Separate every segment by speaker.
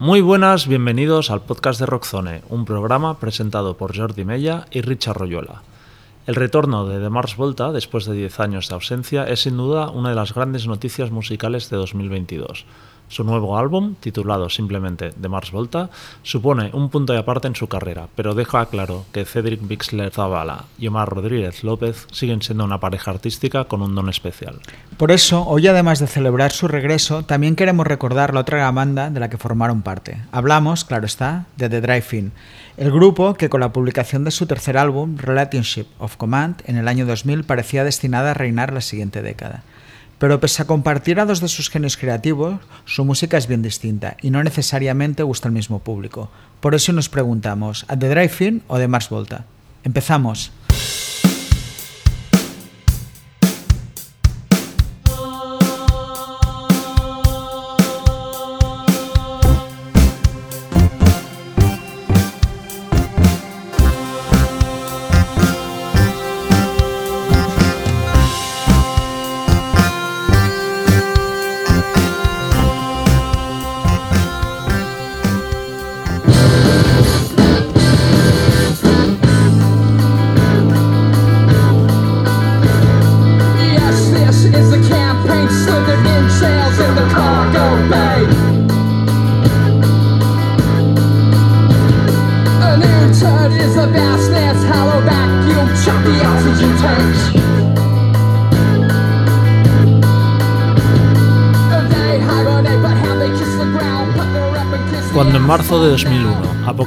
Speaker 1: Muy buenas, bienvenidos al podcast de Rockzone, un programa presentado por Jordi Mella y Richard Royuela. El retorno de The Mars Volta, después de 10 años de ausencia, es sin duda una de las grandes noticias musicales de 2022. Su nuevo álbum, titulado simplemente The Mars Volta, supone un punto de aparte en su carrera, pero deja claro que Cedric Bixler Zavala y Omar Rodríguez López siguen siendo una pareja artística con un don especial.
Speaker 2: Por eso, hoy además de celebrar su regreso, también queremos recordar la otra banda de la que formaron parte. Hablamos, claro está, de The Drive-In, el grupo que con la publicación de su tercer álbum, Relationship of Command, en el año 2000 parecía destinada a reinar la siguiente década. Pero pese a compartir a dos de sus genios creativos, su música es bien distinta y no necesariamente gusta al mismo público. Por eso nos preguntamos, ¿a The Drive-In o de Mars Volta? Empezamos.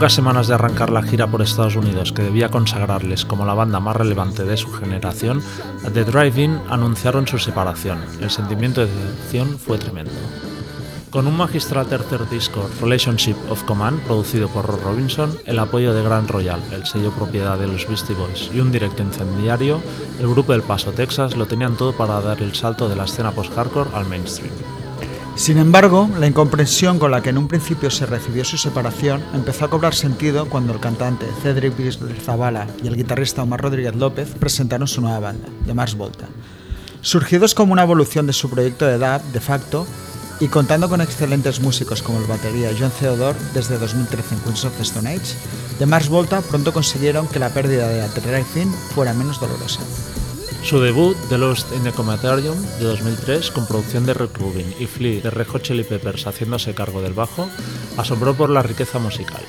Speaker 1: Pocas semanas de arrancar la gira por Estados Unidos que debía consagrarles como la banda más relevante de su generación, The Drive-In anunciaron su separación. El sentimiento de decepción fue tremendo. Con un magistral tercer disco, Relationship of Command, producido por Rob Robinson, el apoyo de Grand Royal, el sello propiedad de los Beastie Boys, y un directo incendiario, el grupo del Paso, Texas, lo tenían todo para dar el salto de la escena post-hardcore al mainstream.
Speaker 2: Sin embargo, la incomprensión con la que en un principio se recibió su separación empezó a cobrar sentido cuando el cantante Cedric Zavala y el guitarrista Omar Rodríguez López presentaron su nueva banda, The Mars Volta. Surgidos como una evolución de su proyecto de dub, de facto, y contando con excelentes músicos como el batería John Theodore desde 2013 en Queens of the Stone Age, The Mars Volta pronto consiguieron que la pérdida de Drive-In fuera menos dolorosa.
Speaker 1: Su debut, The Lost in the Cometarium, de 2003, con producción de Rick Rubin y Flea de Red Hot Chili Peppers haciéndose cargo del bajo, asombró por la riqueza musical.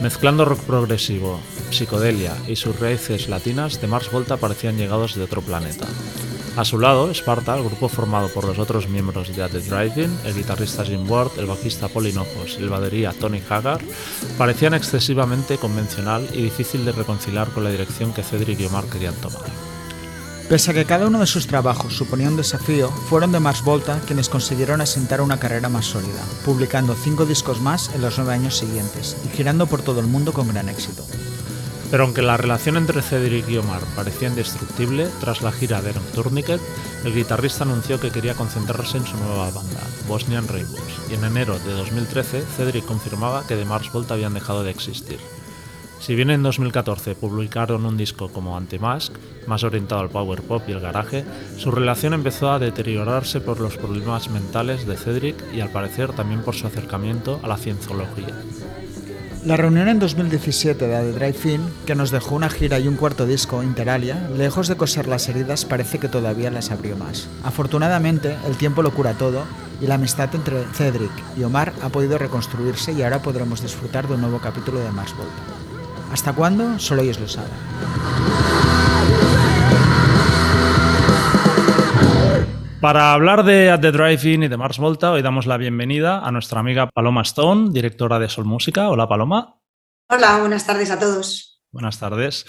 Speaker 1: Mezclando rock progresivo, psicodelia y sus raíces latinas, The Mars Volta parecían llegados de otro planeta. A su lado, Sparta, el grupo formado por los otros miembros de The Drive-In, el guitarrista Jim Ward, el bajista Paul Hinojos y el batería Tony Haggard, parecían excesivamente convencional y difícil de reconciliar con la dirección que Cedric y Omar querían tomar.
Speaker 2: Pese a que cada uno de sus trabajos suponía un desafío, fueron de Mars Volta quienes consiguieron asentar una carrera más sólida, publicando cinco discos más en los nueve años siguientes y girando por todo el mundo con gran éxito.
Speaker 1: Pero aunque la relación entre Cedric y Omar parecía indestructible, tras la gira de Nocturniquet, el guitarrista anunció que quería concentrarse en su nueva banda, Bosnian Rainbows, y en enero de 2013 Cedric confirmaba que de Mars Volta habían dejado de existir. Si bien en 2014 publicaron un disco como Anti-Mask, más orientado al power pop y el garaje, su relación empezó a deteriorarse por los problemas mentales de Cedric y al parecer también por su acercamiento a la cienciología.
Speaker 2: La reunión en 2017 de The Drive-In, que nos dejó una gira y un cuarto disco, Interalia, lejos de coser las heridas, parece que todavía las abrió más. Afortunadamente, el tiempo lo cura todo y la amistad entre Cedric y Omar ha podido reconstruirse y ahora podremos disfrutar de un nuevo capítulo de Mars Volta. ¿Hasta cuándo? Solo ellos lo saben.
Speaker 1: Para hablar de At the Drive-In y de Mars Volta, hoy damos la bienvenida a nuestra amiga Paloma Stone, directora de Sol Música. Hola, Paloma.
Speaker 3: Hola, buenas tardes a todos.
Speaker 1: Buenas tardes.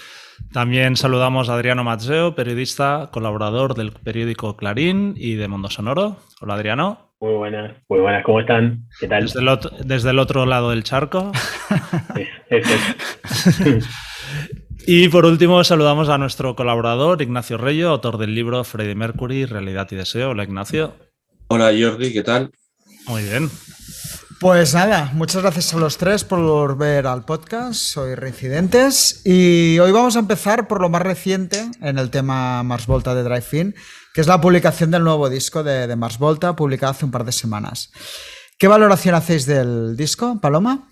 Speaker 1: También saludamos a Adriano Mazzeo, periodista, colaborador del periódico Clarín y de Mundo Sonoro. Hola, Adriano.
Speaker 4: Muy buenas, muy buenas, ¿cómo están? ¿Qué tal?
Speaker 1: Desde el otro, desde el otro lado del charco.
Speaker 4: Sí.
Speaker 1: Y por último saludamos a nuestro colaborador Ignacio Reyo, autor del libro Freddie Mercury, Realidad y Deseo. Hola Ignacio.
Speaker 5: Hola Jordi, ¿qué tal?
Speaker 1: Muy bien.
Speaker 2: Pues nada, muchas gracias a los tres por volver al podcast. Soy Reincidentes y hoy vamos a empezar por lo más reciente en el tema Mars Volta de Drive-In, que es la publicación del nuevo disco de, de Mars Volta, publicado hace un par de semanas. ¿Qué valoración hacéis del disco, Paloma?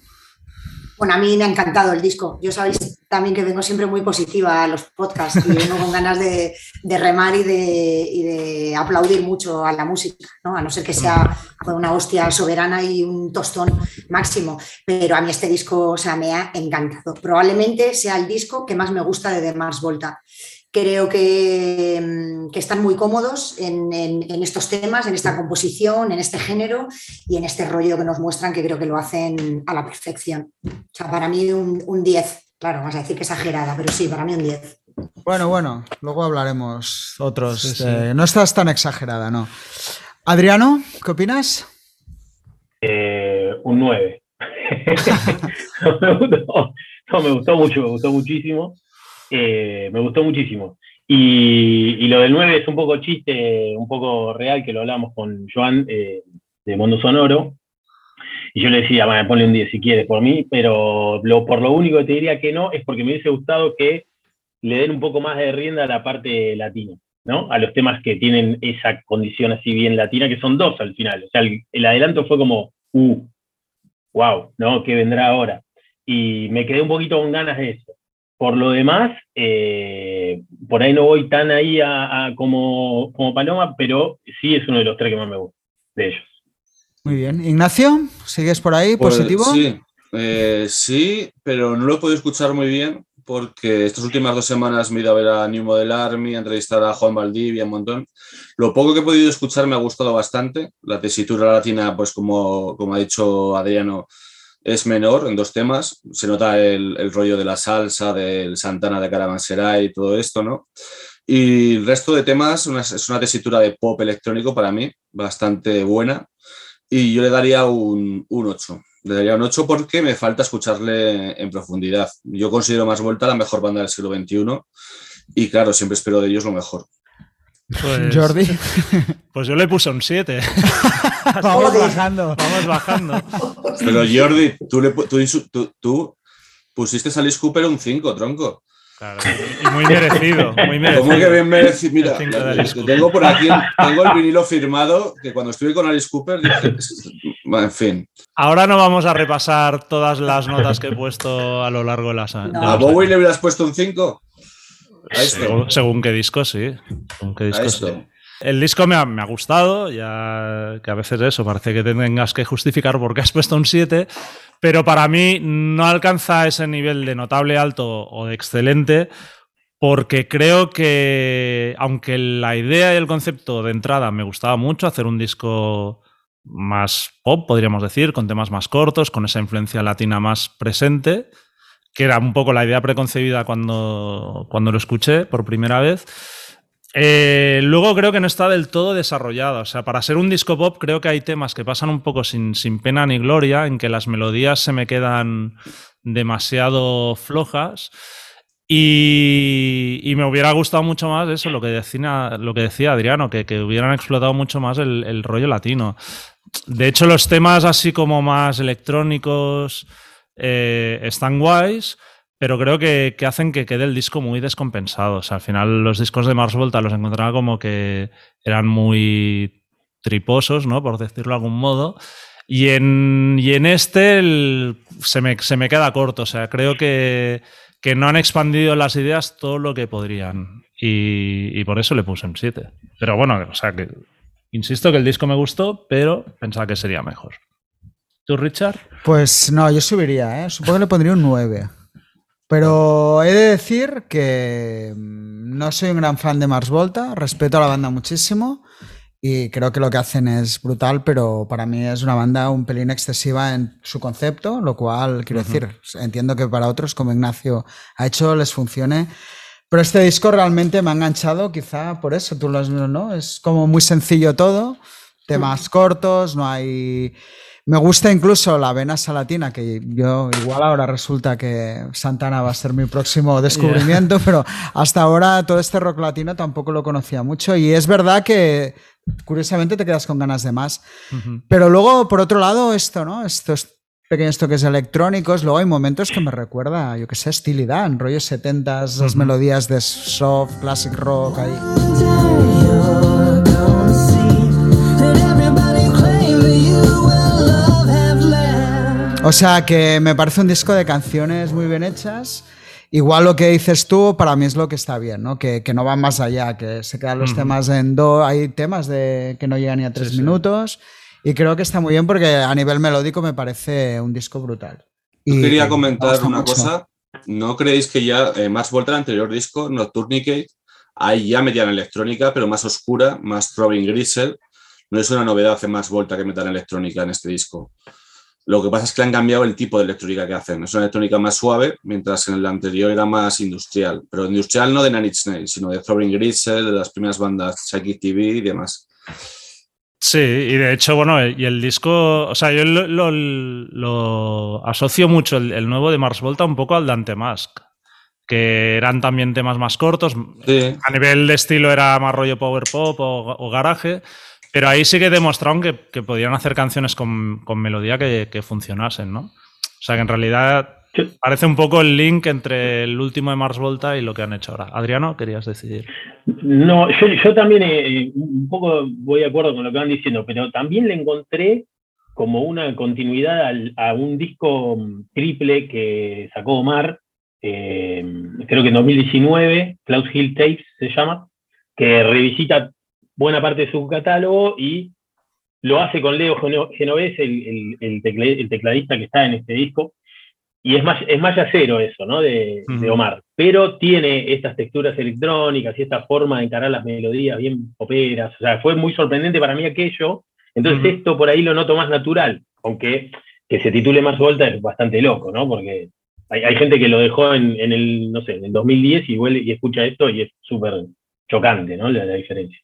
Speaker 3: Bueno, a mí me ha encantado el disco. Yo sabéis también que vengo siempre muy positiva a los podcasts y vengo con ganas de, remar y de, aplaudir mucho a la música, ¿no? a no ser que sea una hostia soberana y un tostón máximo. Pero a mí este disco o sea, me ha encantado. Probablemente sea el disco que más me gusta de The Mars Volta. Creo que, mm, están muy cómodos en, estos temas, en esta composición, en este género y en este rollo que nos muestran, que creo que lo hacen a la perfección. O sea, para mí un 10, claro, vas a decir que exagerada, pero sí, para mí un 10.
Speaker 2: Bueno, bueno, luego hablaremos otros. no estás tan exagerada, ¿no? Adriano, ¿qué opinas?
Speaker 4: Eh, un 9. me gustó, no, me gustó mucho, me gustó muchísimo. Eh, me gustó muchísimo. Y, lo del 9 es un poco chiste, un poco real, que lo hablamos con Joan eh, de Mundo Sonoro. Y yo le decía, bueno, ponle un 10 si quieres por mí, pero por lo único que te diría que no es porque me hubiese gustado que le den un poco más de rienda a la parte latina, ¿no? A los temas que tienen esa condición así bien latina, que son dos al final. O sea, el, el adelanto fue como, uh, wow, ¿no? ¿Qué vendrá ahora? Y me quedé un poquito con ganas de eso. Por lo demás, eh, por ahí no voy tan ahí a, como, como, Paloma, pero sí es uno de los tres que más me gusta de ellos.
Speaker 2: Muy bien. Ignacio, ¿sigues por ahí? Pues, ¿Positivo?
Speaker 5: sí, eh, sí, pero no lo he podido escuchar muy bien porque estas últimas dos semanas me he ido a ver a New Model Army, a entrevistar a Juan Valdivia un montón. Lo poco que he podido escuchar me ha gustado bastante. La tesitura latina, pues como, como ha dicho Adriano, es menor en dos temas. Se nota el, rollo de la salsa, del Santana de Caravanserai y todo esto, ¿no? Y el resto de temas es una tesitura de pop electrónico para mí, bastante buena. Y yo le daría un, un 8. Le daría un 8 porque me falta escucharle en profundidad. Yo considero Más Vuelta la mejor banda del siglo XXI y claro, siempre espero de ellos lo mejor.
Speaker 2: Pues, Jordi.
Speaker 1: Pues yo le puse un 7.
Speaker 2: Vamos bajando.
Speaker 1: Vamos bajando.
Speaker 5: Pero Jordi, tú, le, tú, tú, pusiste a Alice Cooper un 5, tronco.
Speaker 1: Claro, y muy merecido, muy merecido.
Speaker 5: ¿Cómo que bien merecido? Mira, tengo por aquí, tengo el vinilo firmado que cuando estuve con Alice Cooper dije, en fin.
Speaker 1: Ahora no vamos a repasar todas las notas que he puesto a lo largo de las años.
Speaker 5: ¿A Bowie le hubieras puesto un 5?
Speaker 1: Según, qué disco, sí. El disco me ha, me ha, gustado, ya que a veces eso, parece que tengas que justificar por qué has puesto un 7, pero para mí no alcanza ese nivel de notable alto o de excelente, porque creo que, aunque la idea y el concepto de entrada me gustaba mucho, hacer un disco más pop, podríamos decir, con temas más cortos, con esa influencia latina más presente, que era un poco la idea preconcebida cuando, cuando lo escuché por primera vez. Eh, luego creo que no está del todo desarrollada. O sea, para ser un disco pop creo que hay temas que pasan un poco sin, sin pena ni gloria, en que las melodías se me quedan demasiado flojas. Y, y, me hubiera gustado mucho más eso, lo que decía, lo que decía Adriano, que, que hubieran explotado mucho más el, el rollo latino. De hecho, los temas así como más electrónicos, eh, están guays, pero creo que, hacen que quede el disco muy descompensado. O sea, al final los discos de Mars Volta los encontraba como que eran muy triposos, ¿no? Por decirlo de algún modo. Y en, en este se, me, se, me, queda corto. O sea, creo que, que, no han expandido las ideas todo lo que podrían. Y, por eso le puse un 7. Pero bueno, o sea, que insisto que el disco me gustó, pero pensaba que sería mejor. ¿Tú, Richard?
Speaker 2: Pues no, yo subiría, ¿eh? Supongo que le pondría un 9. Pero he de decir que mm, no soy un gran fan de Mars Volta, respeto a la banda muchísimo y creo que lo que hacen es brutal, pero para mí es una banda un pelín excesiva en su concepto, lo cual quiero decir, entiendo que para otros como Ignacio ha hecho les funcione. Pero este disco realmente me ha enganchado, quizá por eso, tú lo has, ¿no? Es como muy sencillo todo, temas cortos, no hay me gusta incluso la vena salatina, que yo igual ahora resulta que Santana va a ser mi próximo descubrimiento, pero hasta ahora todo este rock latino tampoco lo conocía mucho. Y es verdad que curiosamente te quedas con ganas de más. Pero luego, por otro lado, esto, ¿no? Estos pequeños toques electrónicos, luego hay momentos que me recuerda, yo que sé, estilidad, en rollos 70 esas melodías de soft, classic rock ahí. O sea que me parece un disco de canciones muy bien hechas. Igual lo que dices tú, para mí es lo que está bien, ¿no? Que, no van más allá, que se quedan los temas en do. Hay temas de que no llegan ni a tres minutos. Y creo que está muy bien porque a nivel melódico me parece un disco brutal.
Speaker 5: Y quería comentar una cosa. ¿No creéis que ya, eh, más vuelta al anterior disco, Nocturnicate, ahí ya metían electrónica, pero más oscura, más Robin Grisel? No es una novedad hacer más vuelta que metan electrónica en este disco. Lo que pasa es que han cambiado el tipo de electrónica que hacen. Es una electrónica más suave, mientras en el anterior era más industrial. Pero industrial no de Nanny Snake, sino de Throbbing Grisel, de las primeras bandas Psychic TV y demás.
Speaker 1: Sí, y de hecho, bueno, y el disco, o sea, yo lo, asocio mucho el, nuevo de Mars Volta un poco al Dante Mask, que eran también temas más cortos. A nivel de estilo era más rollo power pop o, garaje, pero ahí sí que demostraron que, que podían hacer canciones con, melodía que, que, funcionasen, ¿no? O sea, que en realidad Parece un poco el link entre el último de Mars Volta y lo que han hecho ahora. Adriano, querías decidir.
Speaker 4: No, yo, también eh, un poco voy de acuerdo con lo que van diciendo, pero también le encontré como una continuidad a un disco triple que sacó Omar, eh, creo que en 2019, Cloud Hill Tapes se llama, que revisita buena parte de su catálogo y lo hace con Leo Genovés, el tecladista que está en este disco y es más, es más yacero eso, ¿no? De, Omar. Pero tiene estas texturas electrónicas y esta forma de encarar las melodías bien poperas. O sea, fue muy sorprendente para mí aquello. Entonces, esto por ahí lo noto más natural. Aunque que se titule Más Volta es bastante loco, ¿no? Porque hay, gente que lo dejó en, el, no sé, en el 2010 y, vuelve, y escucha esto y es súper chocante, ¿no? la diferencia.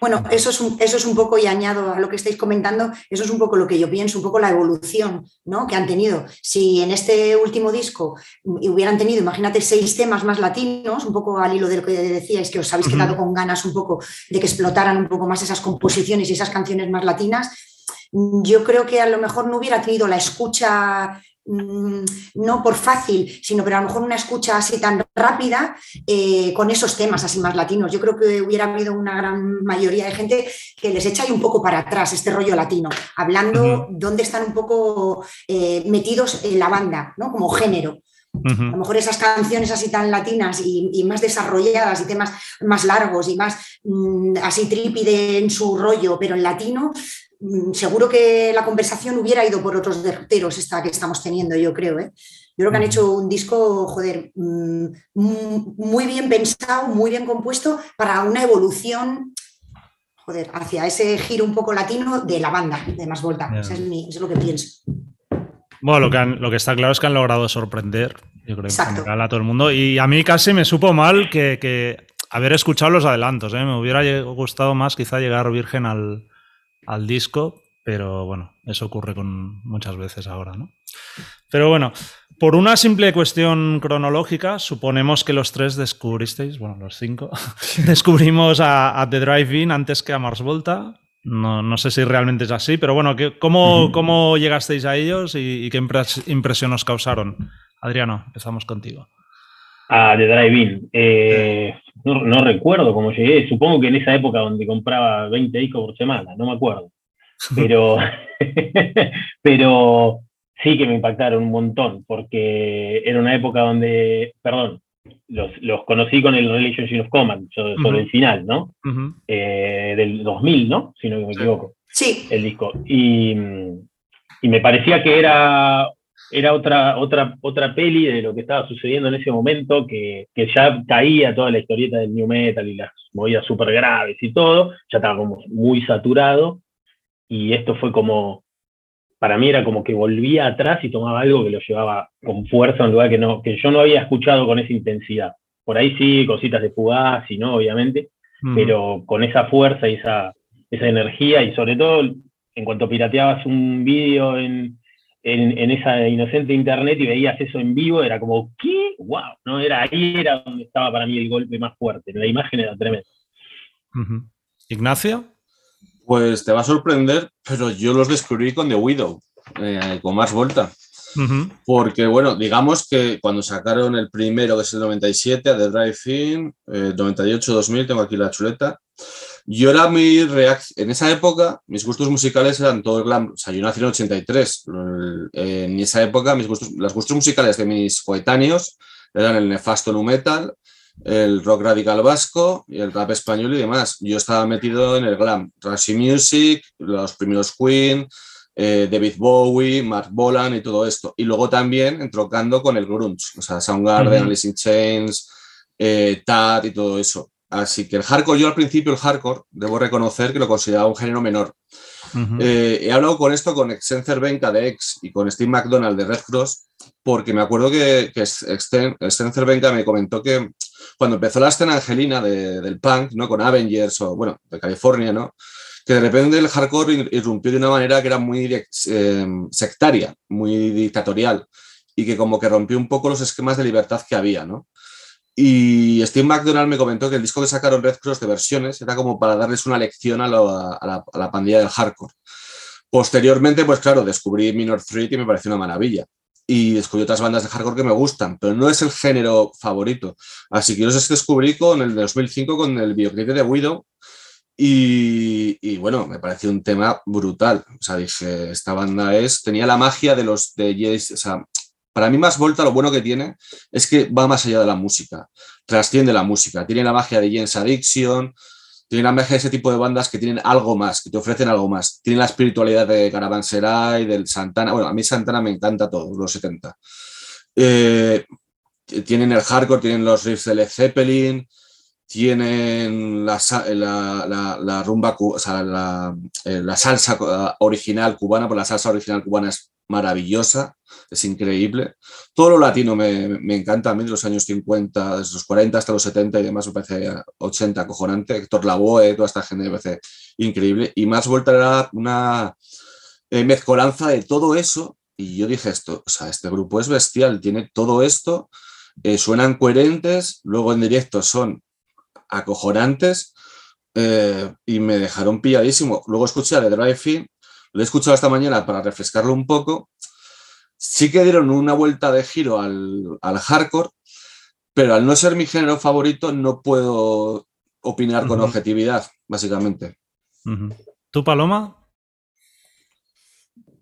Speaker 3: Bueno, eso es, un, eso es un poco, y añado a lo que estáis comentando, eso es un poco lo que yo pienso, un poco la evolución ¿no? que han tenido. Si en este último disco hubieran tenido, imagínate, seis temas más latinos, un poco al hilo de lo que decíais, que os habéis quedado con ganas un poco de que explotaran un poco más esas composiciones y esas canciones más latinas, yo creo que a lo mejor no hubiera tenido la escucha no por fácil, sino pero a lo mejor una escucha así tan rápida eh, con esos temas así más latinos. Yo creo que hubiera habido una gran mayoría de gente que les echa ahí un poco para atrás este rollo latino, hablando dónde están un poco eh, metidos en la banda, ¿no? Como género. A lo mejor esas canciones así tan latinas y, más desarrolladas y temas más largos y más mm, así trípide en su rollo, pero en latino, Mm, seguro que la conversación hubiera ido por otros derroteros esta que estamos teniendo, yo creo. ¿eh? Yo creo que han hecho un disco, joder, mm, muy bien pensado, muy bien compuesto para una evolución, joder, hacia ese giro un poco latino de la banda de Más Volta. Eso, es lo que pienso.
Speaker 1: Bueno, lo que, lo que está claro es que han logrado sorprender, yo creo, a todo el mundo. Y a mí casi me supo mal que, haber escuchado los adelantos. ¿eh? Me hubiera gustado más quizá llegar virgen al, al disco, pero bueno, eso ocurre con muchas veces ahora, ¿no? Pero bueno, por una simple cuestión cronológica, suponemos que los tres descubristeis, bueno, los cinco, descubrimos a, The Drive-In antes que a Mars Volta. No, sé si realmente es así, pero bueno, ¿cómo, cómo llegasteis a ellos y, qué impresión os causaron? Adriano, empezamos contigo.
Speaker 4: A The Drive-In. Eh, no, recuerdo cómo llegué, supongo que en esa época donde compraba 20 discos por semana, no me acuerdo. Pero, pero sí que me impactaron un montón, porque era una época donde, perdón, los, conocí con el Relationship of Command, sobre, el final, ¿no? Eh, del 2000, ¿no? Si no me equivoco.
Speaker 3: Sí.
Speaker 4: El disco. Y, y me parecía que era era otra, otra, otra peli de lo que estaba sucediendo en ese momento, que, ya caía toda la historieta del new metal y las movidas súper graves y todo, ya estaba como muy saturado, y esto fue como, para mí era como que volvía atrás y tomaba algo que lo llevaba con fuerza en un lugar que, no, que yo no había escuchado con esa intensidad. Por ahí sí, cositas de fugaz y no, obviamente, pero con esa fuerza y esa, esa energía, y sobre todo en cuanto pirateabas un vídeo en en, esa inocente internet y veías eso en vivo, era como, ¿qué? ¡Wow! ¿no? Era, ahí era donde estaba para mí el golpe más fuerte. La imagen era tremenda.
Speaker 1: ¿Ignacio?
Speaker 5: Pues te va a sorprender, pero yo los descubrí con The Widow, eh, con más vuelta. Porque, bueno, digamos que cuando sacaron el primero, que es el 97, The Drive-In, 98-2000, tengo aquí la chuleta, Yo era muy reacción. En esa época, mis gustos musicales eran todo el glam. O sea, yo nací en el 83. En esa época, mis gustos, los gustos musicales de mis coetáneos eran el nefasto nu metal, el rock radical vasco y el rap español y demás. Yo estaba metido en el glam, Trashy Music, los primeros Queen, eh, David Bowie, Mark Bolan y todo esto. Y luego también entrocando con el grunge, o sea, Soundgarden, Alice in Chains, eh, Tad y todo eso. Así que el hardcore, yo al principio el hardcore, debo reconocer que lo consideraba un género menor. Eh, he hablado con esto con Excencer Benka de X y con Steve McDonald de Red Cross, porque me acuerdo que, que Benka me comentó que cuando empezó la escena angelina del punk, ¿no? Con Avengers o, bueno, de California, ¿no? Que de repente el hardcore irrumpió de una manera que era muy eh, sectaria, muy dictatorial y que como que rompió un poco los esquemas de libertad que había, ¿no? Y Steve McDonald me comentó que el disco que sacaron Red Cross de versiones era como para darles una lección a, la, pandilla del hardcore. Posteriormente, pues claro, descubrí Minor Threat y me pareció una maravilla. Y descubrí otras bandas de hardcore que me gustan, pero no es el género favorito. Así que yo los descubrí con el de 2005 con el videoclip de Widow. Y, bueno, me pareció un tema brutal. O sea, dije, esta banda es, tenía la magia de los de o sea, para mí, Más Volta lo bueno que tiene es que va más allá de la música, trasciende la música. Tiene la magia de Jens Addiction, tiene la magia de ese tipo de bandas que tienen algo más, que te ofrecen algo más. Tiene la espiritualidad de Caravanserai, del Santana. Bueno, a mí Santana me encanta todo, los 70. Eh, tienen el hardcore, tienen los riffs de Led Zeppelin, tienen la, la, rumba, o sea, la, eh, la, salsa original cubana, pues la salsa original cubana es maravillosa, es increíble. Todo lo latino me, me, encanta a mí, de los años 50, desde los 40 hasta los 70 y demás, me parece 80 acojonante. Héctor Lavoe, toda esta gente me parece increíble. Y más vuelta era una eh, mezcolanza de todo eso. Y yo dije esto, o sea, este grupo es bestial, tiene todo esto, eh, suenan coherentes, luego en directo son acojonantes eh, y me dejaron pilladísimo. Luego escuché a The Drive lo he escuchado esta mañana para refrescarlo un poco. Sí que dieron una vuelta de giro al, hardcore, pero al no ser mi género favorito no puedo opinar con objetividad, básicamente.
Speaker 1: ¿Tú, Paloma?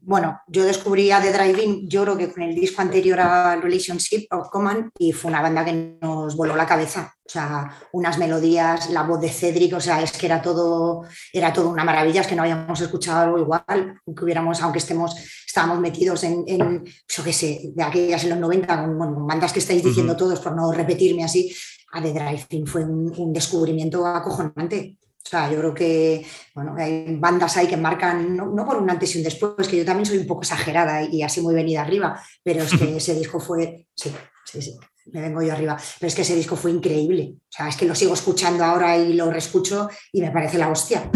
Speaker 3: Bueno, yo descubrí a The Driving, yo creo que con el disco anterior a Relationship of Common y fue una banda que nos voló la cabeza. O sea, unas melodías, la voz de Cedric, o sea, es que era todo, era todo una maravilla, es que no habíamos escuchado algo igual, aunque hubiéramos, aunque estemos, estábamos metidos en, en yo qué sé, de aquellas en los 90, con, bandas que estáis diciendo todos, por no repetirme así, a The Driving fue un descubrimiento acojonante. O sea, yo creo que bueno, hay bandas ahí que marcan, no, por un antes y un después, que yo también soy un poco exagerada y así muy venida arriba, pero es que ese disco fue, sí, sí, sí, me vengo yo arriba, pero es que ese disco fue increíble. O sea, es que lo sigo escuchando ahora y lo reescucho y me parece la hostia.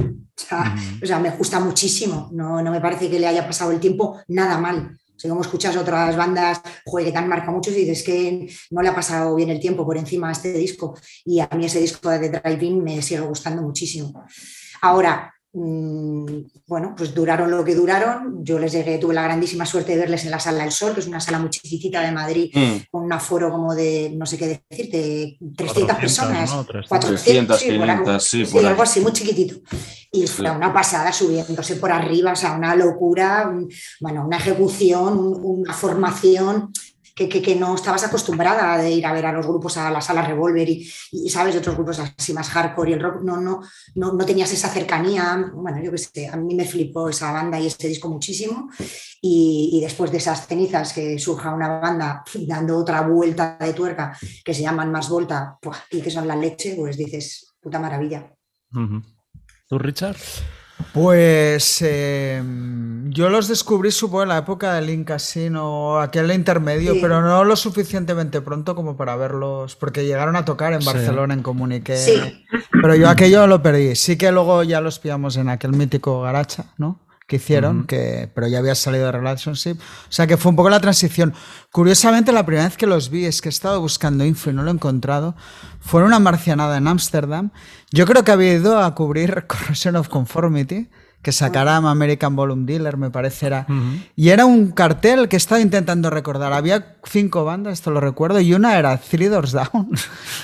Speaker 3: O sea, me gusta muchísimo, no, no me parece que le haya pasado el tiempo nada mal. Si como escuchas otras bandas que te han marcado mucho y dices que no le ha pasado bien el tiempo por encima a este disco. Y a mí ese disco de Drive-In me sigue gustando muchísimo. Ahora, Mm, bueno, pues duraron lo que duraron. Yo les llegué, tuve la grandísima suerte de verles en la Sala del Sol, que es una sala muy chiquitita de Madrid, mm. con un aforo como de, no sé qué decirte, 300 personas.
Speaker 5: 400, sí, sí,
Speaker 3: algo así, muy chiquitito. Y fue una pasada subiéndose por arriba, o sea, una locura, bueno, una ejecución, una formación que, no estabas acostumbrada de ir a ver a los grupos a la sala Revolver y, sabes, de otros grupos así más hardcore y el rock, no, no, no, no tenías esa cercanía. Bueno, yo qué sé, a mí me flipó esa banda y este disco muchísimo. Y, después de esas cenizas que surja una banda dando otra vuelta de tuerca que se llaman Más Volta y que son la leche, pues dices, puta maravilla.
Speaker 1: ¿Tú, Richard?
Speaker 2: Pues eh, yo los descubrí, supongo, en la época del Link Casino, aquel intermedio, pero no lo suficientemente pronto como para verlos, porque llegaron a tocar en Barcelona en Comunique.
Speaker 3: Sí.
Speaker 2: Pero yo aquello lo perdí. Sí que luego ya los pillamos en aquel mítico Garacha, ¿no? Que hicieron, que, pero ya había salido de Relationship. O sea que fue un poco la transición. Curiosamente, la primera vez que los vi, es que he estado buscando info y no lo he encontrado, fue en una marcianada en Ámsterdam. Yo creo que había ido a cubrir Corrosion of Conformity, que sacara American Volume Dealer, me parece era. Y era un cartel que estaba intentando recordar. Había cinco bandas, esto lo recuerdo, y una era Three Doors Down. o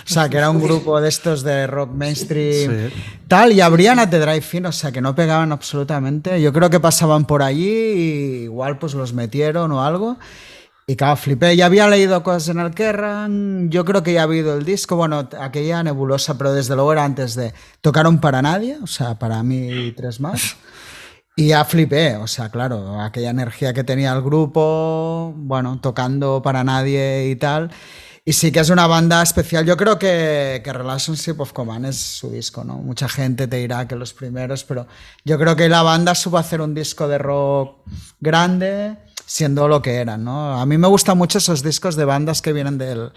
Speaker 2: sea, que era un grupo de estos de rock mainstream, tal, y abrían a The Drive-In, o sea, que no pegaban absolutamente. Yo creo que pasaban por allí y igual pues los metieron o algo. Y claro, flipé. Ya había leído cosas en el Kerrang. Yo creo que ya había oído el disco. Bueno, aquella nebulosa, pero desde luego era antes de. Tocaron para nadie, o sea, para mí y tres más. Y ya flipé, o sea, claro, aquella energía que tenía el grupo, bueno, tocando para nadie y tal. Y sí que es una banda especial. Yo creo que, que, Relationship of Command es su disco, ¿no? Mucha gente te dirá que los primeros, pero yo creo que la banda supo hacer un disco de rock grande siendo lo que eran, ¿no? A mí me gustan mucho esos discos de bandas que vienen del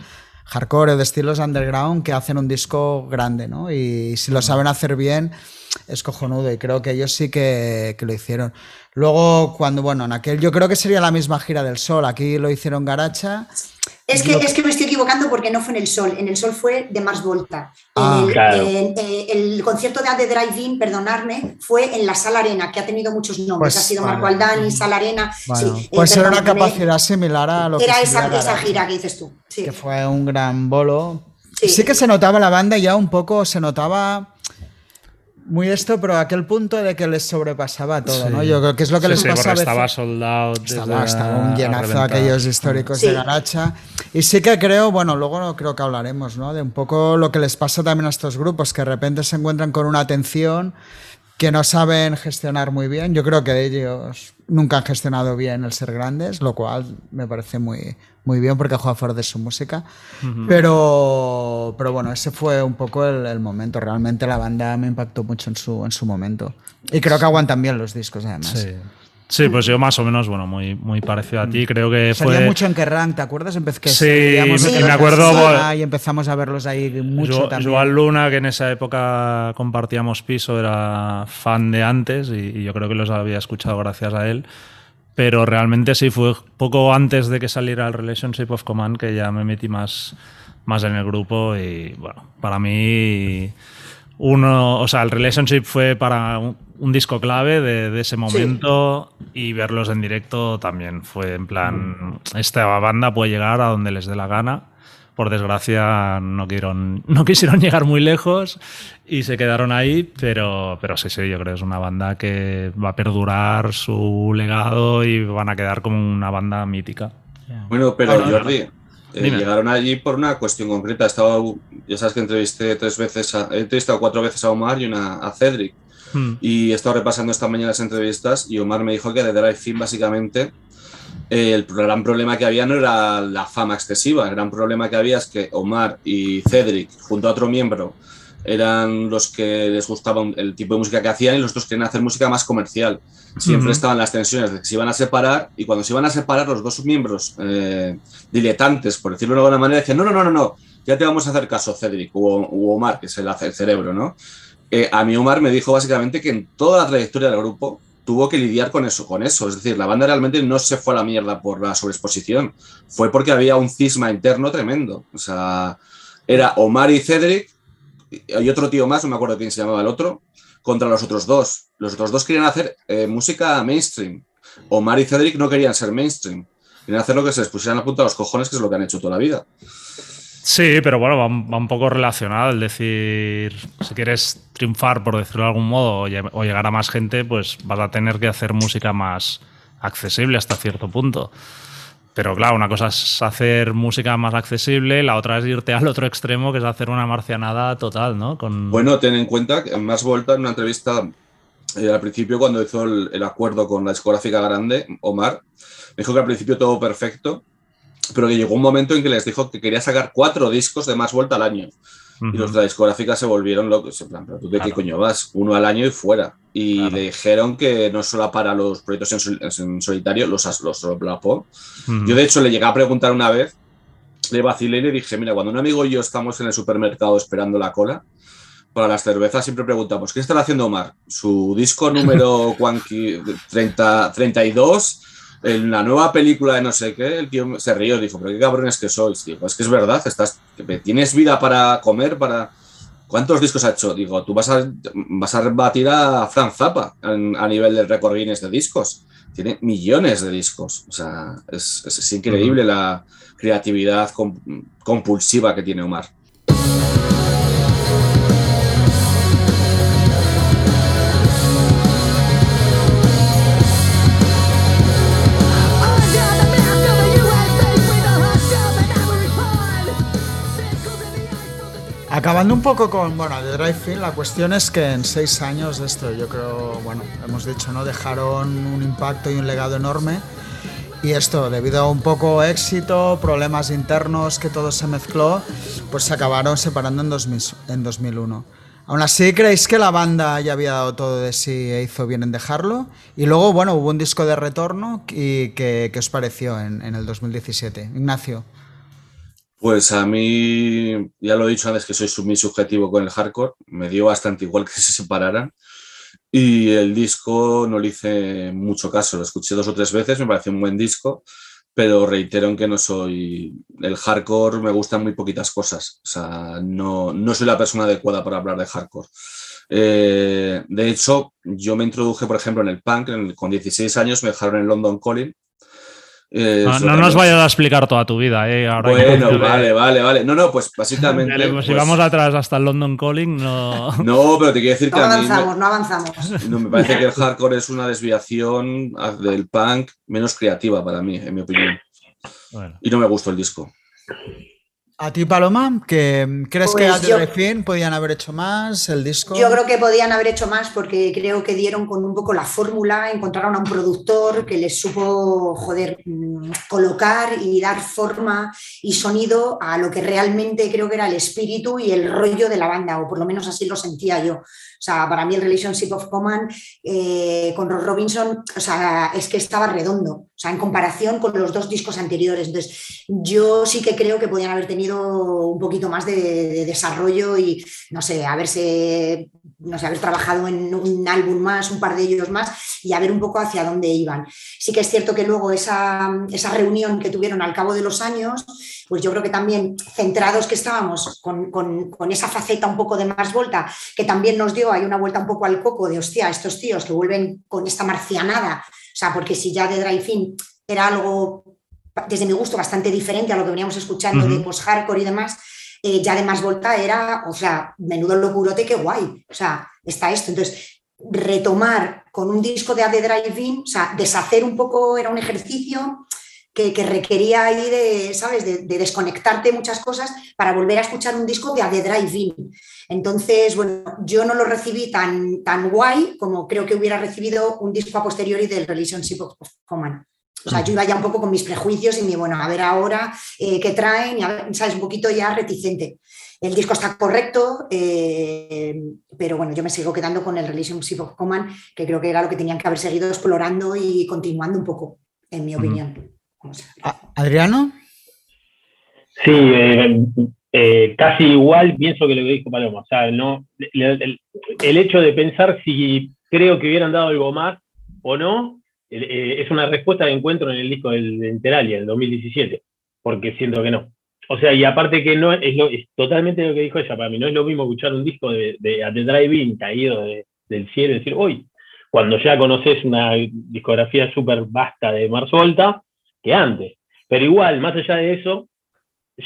Speaker 2: hardcore, de estilos underground, que hacen un disco grande, ¿no? Y si lo saben hacer bien, es cojonudo y creo que ellos sí que, que, lo hicieron. Luego, cuando, bueno, en aquel, yo creo que sería la misma gira del Sol, aquí lo hicieron Garacha
Speaker 3: es que, es que me estoy equivocando porque no fue en el Sol, en el Sol fue de Mars Volta.
Speaker 2: Ah,
Speaker 3: el,
Speaker 4: claro.
Speaker 3: eh, el, concierto de The Drive-In, perdonarme, fue en la Sala Arena, que ha tenido muchos nombres.
Speaker 2: Pues,
Speaker 3: ha sido
Speaker 2: vale.
Speaker 3: Marco Aldani, Sala Arena.
Speaker 2: Bueno,
Speaker 3: sí, eh,
Speaker 2: pues era una capacidad similar a lo
Speaker 3: Era
Speaker 2: que
Speaker 3: esa,
Speaker 2: sería
Speaker 3: esa gira que dices tú. Sí.
Speaker 2: que fue un gran bolo. Sí.
Speaker 3: Sí.
Speaker 2: que se notaba la banda ya un poco, se notaba muy esto, pero a aquel punto de que les sobrepasaba todo,
Speaker 1: Sí.
Speaker 2: ¿no? Yo creo que es lo que
Speaker 1: Sí,
Speaker 2: les
Speaker 1: sí,
Speaker 2: pasa
Speaker 1: porque
Speaker 2: a veces.
Speaker 1: estaba soldado.
Speaker 2: Estaba, un llenazo aquellos históricos
Speaker 3: Sí.
Speaker 2: de Garacha. Y sí que creo, bueno, luego no creo que hablaremos, ¿no? De un poco lo que les pasa también a estos grupos, que de repente se encuentran con una atención que no saben gestionar muy bien. Yo creo que ellos nunca han gestionado bien el ser grandes, lo cual me parece muy, muy bien porque juega a favor de su música. pero, pero bueno, ese fue un poco el, el, momento. Realmente la banda me impactó mucho en su, en su momento. Y creo que aguantan bien los discos, además.
Speaker 1: Sí. Sí, pues yo más o menos, bueno, muy, muy parecido a ti. Creo que
Speaker 2: Salía
Speaker 1: fue.
Speaker 2: mucho en Kerrang, ¿te acuerdas? Empecé que
Speaker 1: Sí,
Speaker 2: veíamos
Speaker 3: me-
Speaker 1: acuerdo,
Speaker 2: y empezamos a verlos ahí mucho
Speaker 1: Jo-
Speaker 2: también.
Speaker 1: Joan Luna, que en esa época compartíamos piso, era fan de antes y, y yo creo que los había escuchado gracias a él. Pero realmente sí, fue poco antes de que saliera el Relationship of Command que ya me metí más, más en el grupo y bueno, para mí uno, o sea, el Relationship fue para un, un disco clave de, de ese momento y verlos en directo también fue en plan, esta banda puede llegar a donde les dé la gana. Por desgracia no, quisieron, no quisieron llegar muy lejos y se quedaron ahí, pero, pero sí, sí, yo creo que es una banda que va a perdurar su legado y van a quedar como una banda mítica.
Speaker 5: Bueno, pero
Speaker 1: Ah,
Speaker 5: Jordi, eh, llegaron allí por una cuestión concreta. Estaba, ya sabes que entrevisté tres veces, a, he entrevistado cuatro veces a Omar y una a Cedric.
Speaker 1: Hmm.
Speaker 5: Y he estado repasando esta mañana las entrevistas y Omar me dijo que de Drive-In básicamente eh, el gran problema que había no era la fama excesiva, el gran problema que había es que Omar y Cedric, junto a otro miembro, eran los que les gustaba el tipo de música que hacían y los otros querían hacer música más comercial. Siempre
Speaker 1: Ujú.
Speaker 5: estaban las tensiones de que se iban a separar y cuando se iban a separar los dos miembros eh, diletantes, por decirlo de alguna manera, decían, no, no, no, no, no, ya te vamos a hacer caso, Cedric, o, o Omar, que es el, el cerebro, ¿no? Eh, a mí Omar me dijo básicamente que en toda la trayectoria del grupo tuvo que lidiar con eso, con eso. Es decir, la banda realmente no se fue a la mierda por la sobreexposición, fue porque había un cisma interno tremendo. O sea, era Omar y Cedric y otro tío más, no me acuerdo quién se llamaba el otro, contra los otros dos. Los otros dos querían hacer eh, música mainstream. Omar y Cedric no querían ser mainstream. Querían hacer lo que se les pusieran a punta a los cojones, que es lo que han hecho toda la vida.
Speaker 1: Sí, pero bueno, va, un- un poco relacionado. Es decir, si quieres triunfar, por decirlo de algún modo, o, lle- o llegar a más gente, pues vas a tener que hacer música más accesible hasta cierto punto. Pero claro, una cosa es hacer música más accesible, la otra es irte al otro extremo, que es hacer una marcianada total, ¿no?
Speaker 5: Bueno, ten en cuenta que Más Volta, en una entrevista eh, al principio, cuando hizo el, el acuerdo con la discográfica grande, Omar, dijo que al principio todo perfecto, pero que llegó un momento en que les dijo que quería sacar cuatro discos de Más Volta al año.
Speaker 1: Ujú.
Speaker 5: Y los de la discográfica se volvieron locos. En plan, ¿pero tú de qué
Speaker 1: Claro.
Speaker 5: coño vas? Uno al año y fuera. Y
Speaker 1: Claro.
Speaker 5: le dijeron que no solo para los proyectos en, sol- en solitario, los, as- los soplapó.
Speaker 1: Ujú.
Speaker 5: Yo, de hecho, le llegué a preguntar una vez, le vacilé y le dije: Mira, cuando un amigo y yo estamos en el supermercado esperando la cola para las cervezas, siempre preguntamos: ¿Qué estará haciendo Omar? ¿Su disco número cuanqui- 30, 32? En la nueva película de no sé qué, el tío se rió y dijo: ¿Pero qué cabrones que sois? Digo: Es que es verdad, estás, tienes vida para comer, para. ¿Cuántos discos ha hecho? Digo, tú vas a, vas a batir a Frank Zappa a nivel del récord Guinness de discos. Tiene millones de discos. O sea, es, increíble la creatividad compulsiva que tiene Omar.
Speaker 2: Acabando un poco con, bueno, de Drive-In, la cuestión es que en seis años de esto, yo creo, bueno, hemos dicho, ¿no? Dejaron un impacto y un legado enorme. Y esto, debido a un poco éxito, problemas internos, que todo se mezcló, pues se acabaron separando en, 2001. Aún así, ¿creéis que la banda ya había dado todo de sí e hizo bien en dejarlo? Y luego, bueno, hubo un disco de retorno y que, os pareció en, en el 2017. Ignacio.
Speaker 5: Pues a mí, ya lo he dicho antes que soy muy subjetivo con el hardcore, me dio bastante igual que se separaran. Y el disco no le hice mucho caso, lo escuché dos o tres veces, me parece un buen disco, pero reitero en que no soy. El hardcore me gustan muy poquitas cosas, o sea, no, no soy la persona adecuada para hablar de hardcore. Eh, de hecho, yo me introduje, por ejemplo, en el punk, con 16 años me dejaron en London Calling
Speaker 1: eh, no, nos vayas a explicar toda tu vida, ¿eh?
Speaker 5: bueno, vale, vale, vale. No, no, pues básicamente.
Speaker 1: Pues si vamos atrás hasta el London Calling, no.
Speaker 5: No, pero te quiero decir que.
Speaker 3: No avanzamos, no avanzamos.
Speaker 5: No, me parece que el hardcore es una desviación del punk menos creativa para mí, en mi opinión. Y no me gustó el disco.
Speaker 2: ¿A ti, Paloma? ¿que ¿Crees que pues a fin podían haber hecho más el disco?
Speaker 3: Yo creo que podían haber hecho más porque creo que dieron con un poco la fórmula, encontraron a un productor que les supo, joder, mm, colocar y dar forma y sonido a lo que realmente creo que era el espíritu y el rollo de la banda, o por lo menos así lo sentía yo. O sea, para mí el Relationship of Command eh, con Ross Robinson, o sea, es que estaba redondo, o sea, en comparación con los dos discos anteriores. Entonces, yo sí que creo que podían haber tenido un poquito más de, desarrollo y, no sé, haberse, no sé, haber trabajado en un álbum más, un par de ellos más y a ver un poco hacia dónde iban. Sí que es cierto que luego esa, esa reunión que tuvieron al cabo de los años, pues yo creo que también centrados que estábamos con, con, con esa faceta un poco de más volta, que también nos dio hay una vuelta un poco al coco de, hostia, estos tíos que vuelven con esta marcianada, o sea, porque si ya de Drive-In era algo, desde mi gusto, bastante diferente a lo que veníamos escuchando de post-hardcore y demás, eh, ya de más volta era, o sea, menudo locurote, qué guay, o sea, está esto. Entonces, retomar con un disco de The Drive-In, o sea, deshacer un poco era un ejercicio que, requería ahí de, ¿sabes?, de, desconectarte muchas cosas para volver a escuchar un disco de A The Drive-In. Entonces, bueno, yo no lo recibí tan, tan guay como creo que hubiera recibido un disco a posteriori del Relationship of Common. O sea, yo iba ya un poco con mis prejuicios y mi, bueno, a ver ahora eh, qué traen, y ¿sabes? Un poquito ya reticente. El disco está correcto, eh, pero bueno, yo me sigo quedando con el Relationship of Common, que creo que era lo que tenían que haber seguido explorando y continuando un poco, en mi opinión.
Speaker 2: Adriano.
Speaker 4: Sí, eh, eh, casi igual pienso que lo que dijo Paloma. O sea, no, el, hecho de pensar si creo que hubieran dado algo más o no, eh, es una respuesta que encuentro en el disco del Enteralia, del 2017, porque siento que no. O sea, y aparte que no es, lo, es totalmente lo que dijo ella, para mí no es lo mismo escuchar un disco de, de The Drive-In caído del cielo y decir, uy, cuando ya conoces una discografía súper vasta de Mars Volta, que antes. Pero igual, más allá de eso,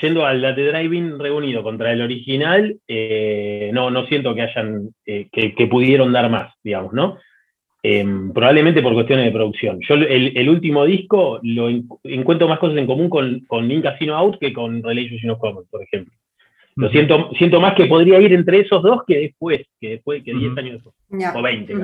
Speaker 4: yendo al Date Driving reunido contra el original, eh, no, no siento que hayan, eh, que, pudieron dar más, digamos, ¿no? Em, probablemente por cuestiones de producción. Yo el, último disco lo encuentro más cosas en común con, con In Casino Out que con Relationship of Common, por ejemplo. Lo siento, siento más que podría ir entre esos dos que después, que después, que 10 años después. O 20.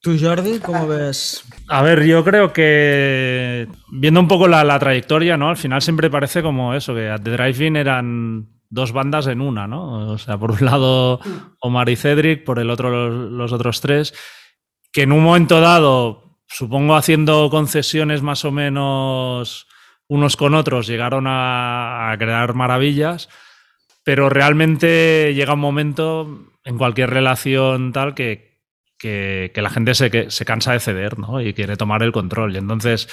Speaker 2: ¿Tú, Jordi, cómo ves?
Speaker 1: A ver, yo creo que viendo un poco la, trayectoria, ¿no? Al final siempre parece como eso, que The Drive-In eran dos bandas en una, ¿no? O sea, por un lado Omar y Cedric, por el otro los, otros tres, que en un momento dado, supongo haciendo concesiones más o menos unos con otros, llegaron a crear maravillas, pero realmente llega un momento en cualquier relación tal que que, la gente se, se cansa de ceder ¿no? y quiere tomar el control. Y entonces,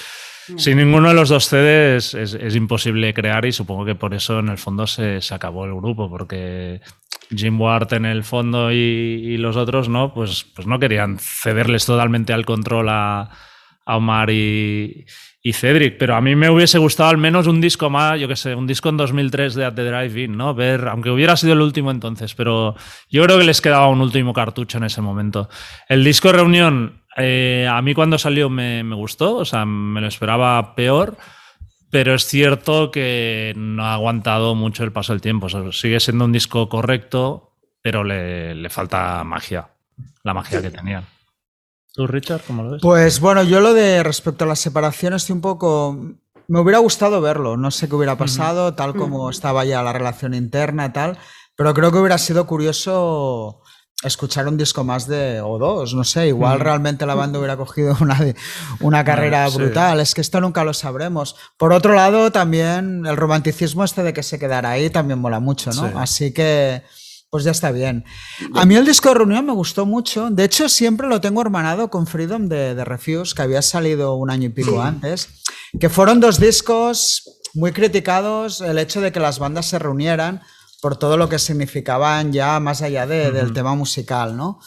Speaker 1: sin ninguno de los dos CDs es, imposible crear y supongo que por eso en el fondo se, acabó el grupo, porque Jim Ward en el fondo y, los otros no, pues, pues no querían cederles totalmente al control a, Omar y, Cedric, pero a mí me hubiese gustado al menos un disco más, yo qué sé, un disco en 2003 de At the Drive-In, ¿no? Ver, aunque hubiera sido el último entonces, pero yo creo que les quedaba un último cartucho en ese momento. El disco Reunión, eh, a mí cuando salió me, gustó, o sea, me lo esperaba peor, pero es cierto que no ha aguantado mucho el paso del tiempo. sigue siendo un disco correcto, pero le, le falta magia, la magia que tenía. ¿Tú, Richard, cómo lo ves?
Speaker 2: Pues bueno, yo lo de respecto a las separaciones estoy un poco... Me hubiera gustado verlo, no sé qué hubiera pasado, tal como estaba ya la relación interna tal, pero creo que hubiera sido curioso escuchar un disco más de o dos, no sé, igual realmente la banda hubiera cogido una, una carrera brutal, es que esto nunca lo sabremos. Por otro lado, también el romanticismo este de que se quedara ahí también mola mucho, ¿no? Así que pues ya está bien. A mí el disco de reunión me gustó mucho. De hecho, siempre lo tengo hermanado con Freedom de, de Refuse, que había salido un año y pico antes. Que fueron dos discos muy criticados. El hecho de que las bandas se reunieran por todo lo que significaban ya más allá del tema musical, ¿no?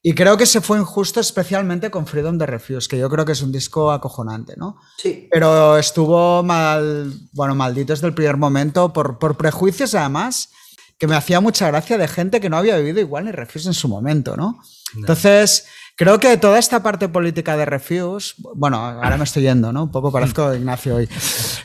Speaker 2: Y creo que se fue injusto especialmente con Freedom de Refuse, que yo creo que es un disco acojonante, ¿no?
Speaker 3: Sí.
Speaker 2: Pero estuvo mal, bueno, maldito desde el primer momento, por, por prejuicios además que me hacía mucha gracia de gente que no había vivido igual ni Refuse en su momento, ¿no? Entonces, creo que toda esta parte política de Refuse, bueno, ahora me estoy yendo, ¿no? Un poco parezco Ignacio hoy.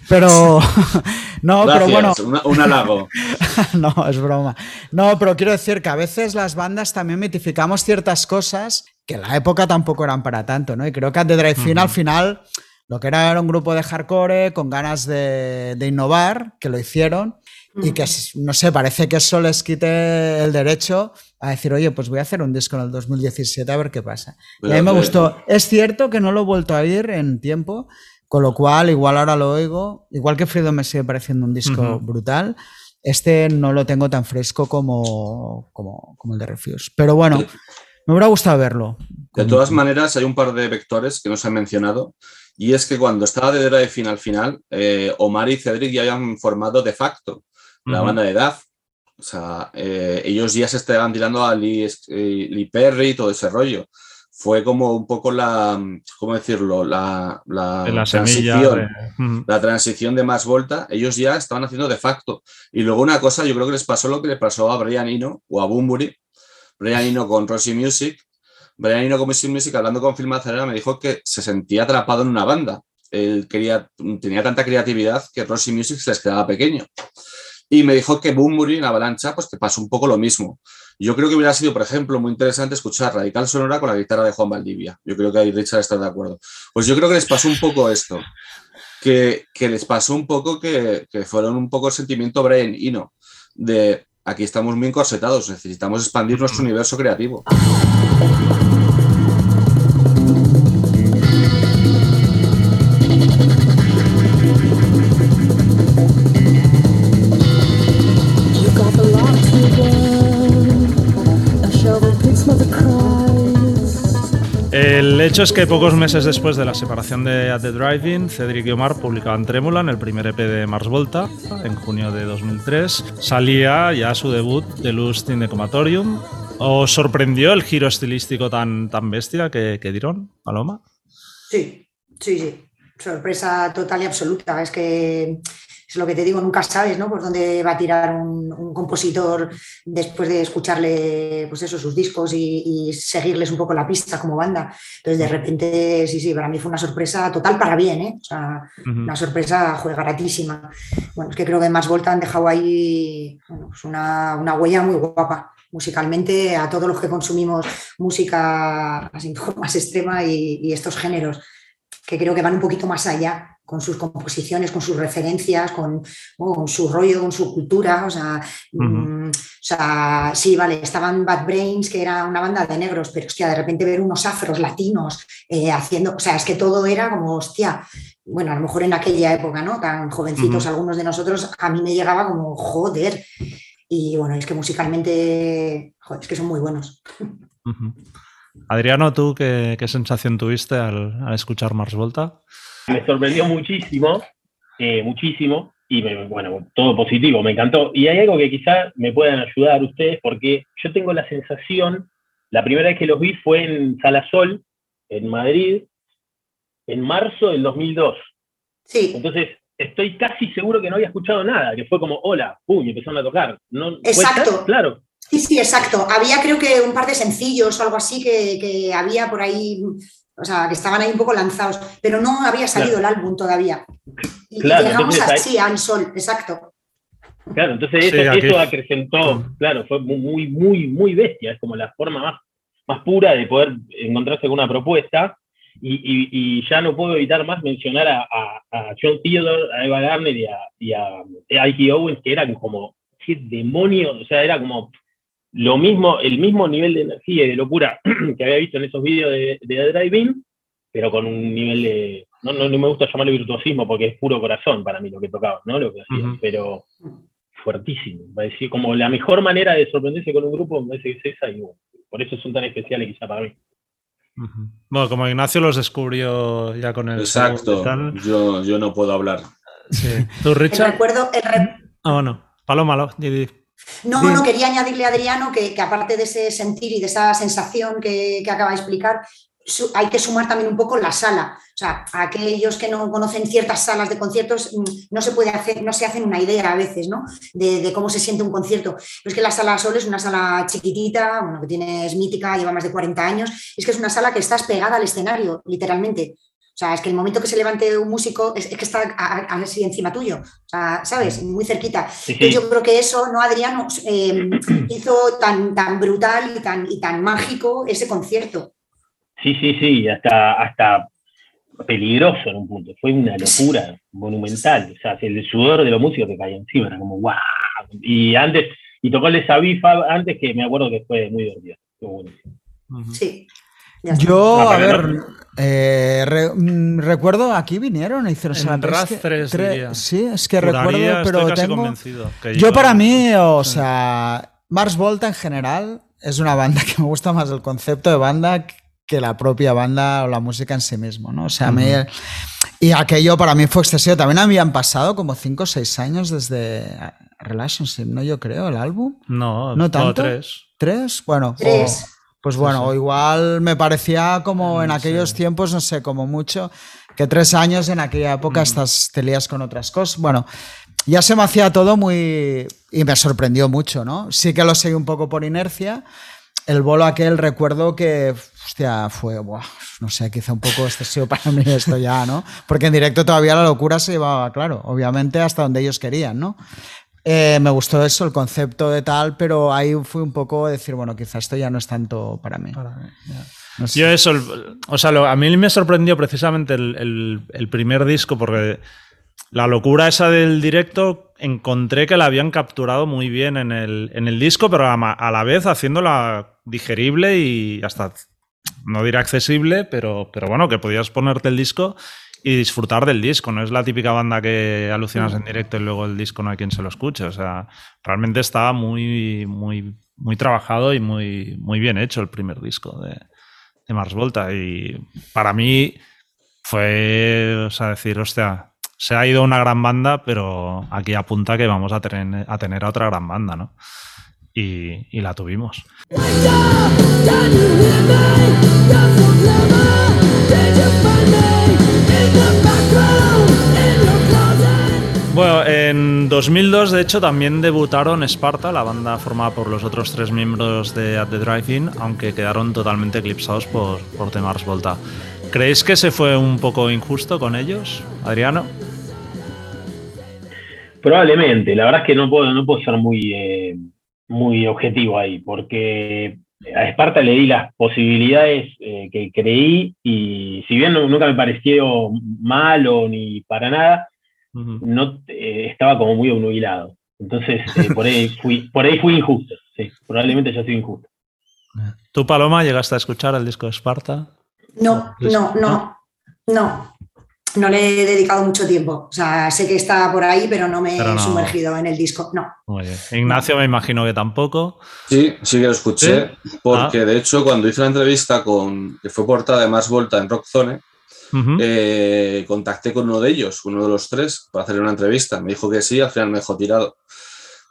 Speaker 2: Pero, no, pero bueno.
Speaker 5: un halago.
Speaker 2: no, es broma. No, pero quiero decir que a veces las bandas también mitificamos ciertas cosas que en la época tampoco eran para tanto, ¿no? Y creo que The Drive-In al final lo que era era un grupo de hardcore con ganas de, de innovar, que lo hicieron, y que, no sé, parece que eso les quite el derecho a decir, oye, pues voy a hacer un disco en el 2017 a ver qué pasa. y a mí me gustó. Es cierto que no lo he vuelto a oír en tiempo, con lo cual igual ahora lo oigo, igual que Freedom me sigue pareciendo un disco brutal. Este no lo tengo tan fresco como, como, como el de Refuse. Pero bueno, me hubiera gustado verlo.
Speaker 5: De todas maneras, hay un par de vectores que no se han mencionado. Y es que cuando estaba de Drive final final, eh, Omar y Cedric ya habían formado de facto la banda de Duff. O sea, eh, ellos ya se estaban tirando a Lee, eh, Perry y todo ese rollo. Fue como un poco la, ¿cómo decirlo? La, la, transición. De... La transición de más volta. Ellos ya estaban haciendo de facto. Y luego una cosa, yo creo que les pasó lo que le pasó a Brian Eno o a Boombury. Brian Eno con Rosy Music. Brian Eno con Rosy Music, hablando con Phil Mazzarella, me dijo que se sentía atrapado en una banda. Él quería, tenía tanta creatividad que Rosy Music se les quedaba pequeño. Y me dijo que Boombury en Avalancha, pues que pasó un poco lo mismo. Yo creo que hubiera sido, por ejemplo, muy interesante escuchar Radical Sonora con la guitarra de Juan Valdivia. Yo creo que ahí Richard está de acuerdo. Pues yo creo que les pasó un poco esto. Que, que les pasó un poco que, que fueron un poco el sentimiento Brain y no. De aquí estamos muy encorsetados, necesitamos expandir nuestro universo creativo.
Speaker 1: Hecho es que pocos meses después de la separación de At the Driving, Cedric y Omar publicaban Trémula en el primer EP de Mars Volta, en junio de 2003. Salía ya su debut de Lust in the Comatorium. ¿Os sorprendió el giro estilístico tan, tan bestia que, que dieron, Paloma?
Speaker 3: Sí, sí, sí. Sorpresa total y absoluta. Es que es lo que te digo, nunca sabes ¿no? por dónde va a tirar un, compositor después de escucharle pues eso, sus discos y, seguirles un poco la pista como banda. Entonces, de repente, sí, sí, para mí fue una sorpresa total para bien, ¿eh? o sea, una sorpresa juegaratísima. Bueno, es que creo que más Volta han dejado ahí pues una, huella muy guapa musicalmente a todos los que consumimos música así más extrema y estos géneros que creo que van un poquito más allá con sus composiciones, con sus referencias, con, su rollo, con su cultura. O sea, mm, sí, vale, estaban Bad Brains, que era una banda de negros, pero hostia, de repente ver unos afros latinos eh, haciendo, o sea, es que todo era como, hostia, bueno, a lo mejor en aquella época, ¿no? Tan jovencitos algunos de nosotros, a mí me llegaba como, joder. Y bueno, es que musicalmente, joder, es que son muy buenos.
Speaker 1: Adriano, ¿tú qué, sensación tuviste al, escuchar Mars Volta?
Speaker 4: Me sorprendió muchísimo, eh, muchísimo, y bueno, todo positivo, me encantó. Y hay algo que quizás me puedan ayudar ustedes, porque yo tengo la sensación, la primera vez que los vi fue en Sala Sol, en Madrid, en marzo del 2002.
Speaker 3: Sí.
Speaker 4: Entonces, estoy casi seguro que no había escuchado nada, que fue como, hola, pum, y empezaron a tocar. ¿No,
Speaker 3: exacto.
Speaker 4: Claro.
Speaker 3: Sí, sí, exacto. Había creo que un par de sencillos o algo así que, había por ahí, o sea, que estaban ahí un poco lanzados, pero no había salido el álbum todavía. Y, llegamos así al sol, exacto.
Speaker 4: Claro, entonces eso, acrecentó, claro, fue muy, muy, muy bestia, es como la forma más, más pura de poder encontrarse con una propuesta y, ya no puedo evitar más mencionar a, John Theodore, a Eva Garner y a, Ike Owens, que eran como, qué demonios, o sea, era como lo mismo, el mismo nivel de energía y de locura que había visto en esos vídeos de, de Drive-In, pero con un nivel de, no, no, me gusta llamarlo virtuosismo porque es puro corazón para mí lo que tocaba, ¿no? Lo que hacían, pero fuertísimo. Va a decir, como la mejor manera de sorprenderse con un grupo me parece que es esa y por eso son tan especiales quizá para mí.
Speaker 1: Bueno, como Ignacio los descubrió ya con el.
Speaker 5: Exacto, yo, yo no puedo hablar.
Speaker 1: Sí. ¿Tú, Richard?
Speaker 3: El recuerdo,
Speaker 1: Ah, bueno, Paloma, lo,
Speaker 3: no, no, quería añadirle a Adriano que, aparte de ese sentir y de esa sensación que, que acaba de explicar, hay que sumar también un poco la sala. O sea, aquellos que no conocen ciertas salas de conciertos, mm, no se puede hacer, no se hacen una idea a veces, ¿no? De, cómo se siente un concierto. Pero es que la sala Sol es una sala chiquitita, bueno, que tiene, es mítica, lleva más de 40 años. Es que es una sala que estás pegada al escenario, literalmente. O sea, es que el momento que se levante un músico es, que está así encima tuyo, o sea, ¿sabes? Muy cerquita. Yo creo que eso, ¿no, Adriano? Em, hizo tan, tan brutal y tan, y tan mágico ese concierto.
Speaker 4: Sí, sí, sí, hasta, hasta peligroso en un punto. Fue una locura monumental. O sea, el sudor de los músicos que caía encima, era como ¡guau! Y antes, y tocó el Sabifa antes que me acuerdo que fue muy divertido.
Speaker 3: Sí.
Speaker 2: Yo, a ver, eh, mm, recuerdo, aquí vinieron, hicieron
Speaker 1: en RAS 3,
Speaker 2: Sí, es que recuerdo, pero tengo... yo, para mí, o sea, Mars Volta en general es una banda que me gusta más el concepto de banda que la propia banda o la música en sí mismo, ¿no? O sea, me, y aquello para mí fue excesivo. También habían pasado como 5 o 6 años desde Relationship, ¿no? Yo creo, el álbum.
Speaker 1: No, no tanto. Tres.
Speaker 2: ¿Tres? Bueno.
Speaker 3: Tres.
Speaker 2: Pues bueno, o igual me parecía como en aquellos tiempos, no sé, como mucho, que tres años en aquella época estás, te lías con otras cosas. Bueno, ya se me hacía todo muy... y me sorprendió mucho, ¿no? Sí que lo seguí un poco por inercia, el bolo aquel recuerdo que, hostia, fue, no sé, quizá un poco excesivo para mí esto ya, ¿no? Porque en directo todavía la locura se llevaba, claro, obviamente hasta donde ellos querían, ¿no? Eh, me gustó eso, el concepto de tal, pero ahí fui un poco decir, bueno, quizá esto ya no es tanto para mí.
Speaker 1: Yo eso, o sea, a mí me sorprendió precisamente el primer disco porque la locura esa del directo encontré que la habían capturado muy bien en el, en el disco, pero a, la vez haciéndola digerible y hasta, no diré accesible, pero, pero bueno, que podías ponerte el disco y disfrutar del disco. No es la típica banda que alucinas en directo y luego el disco no hay quien se lo escuche. O sea, realmente estaba muy, muy, muy trabajado y muy, muy bien hecho el primer disco de, de Mars Volta. Y para mí fue, o sea, decir, hostia, se ha ido una gran banda, pero aquí apunta que vamos a tener a, tener otra gran banda, ¿no? Y, la tuvimos. Bueno, en 2002 de hecho también debutaron Sparta, la banda formada por los otros tres miembros de At the Drive-In, aunque quedaron totalmente eclipsados por, por The Mars Volta. ¿Creéis que se fue un poco injusto con ellos, Adriano?
Speaker 4: Probablemente, la verdad es que no puedo, no puedo ser muy, eh, muy objetivo ahí, porque a Esparta le di las posibilidades eh, que creí y si bien nunca me pareció malo ni para nada, no eh, estaba como muy obnubilado. Entonces, por, ahí fui, por ahí fui injusto, sí, probablemente yo soy injusto.
Speaker 1: ¿Tú, Paloma, llegaste a escuchar el disco de Esparta?
Speaker 3: No, no, no, no. No le he dedicado mucho tiempo. O sea, sé que está por ahí, pero no me he sumergido en el disco. No.
Speaker 1: Muy bien. Ignacio, me imagino que tampoco.
Speaker 5: Sí, sí que lo escuché, porque ah. de hecho, cuando hice la entrevista con que fue portada de Más Volta en Rockzone, eh, contacté con uno de ellos, uno de los tres, para hacerle una entrevista. Me dijo que sí, al final me dejó tirado.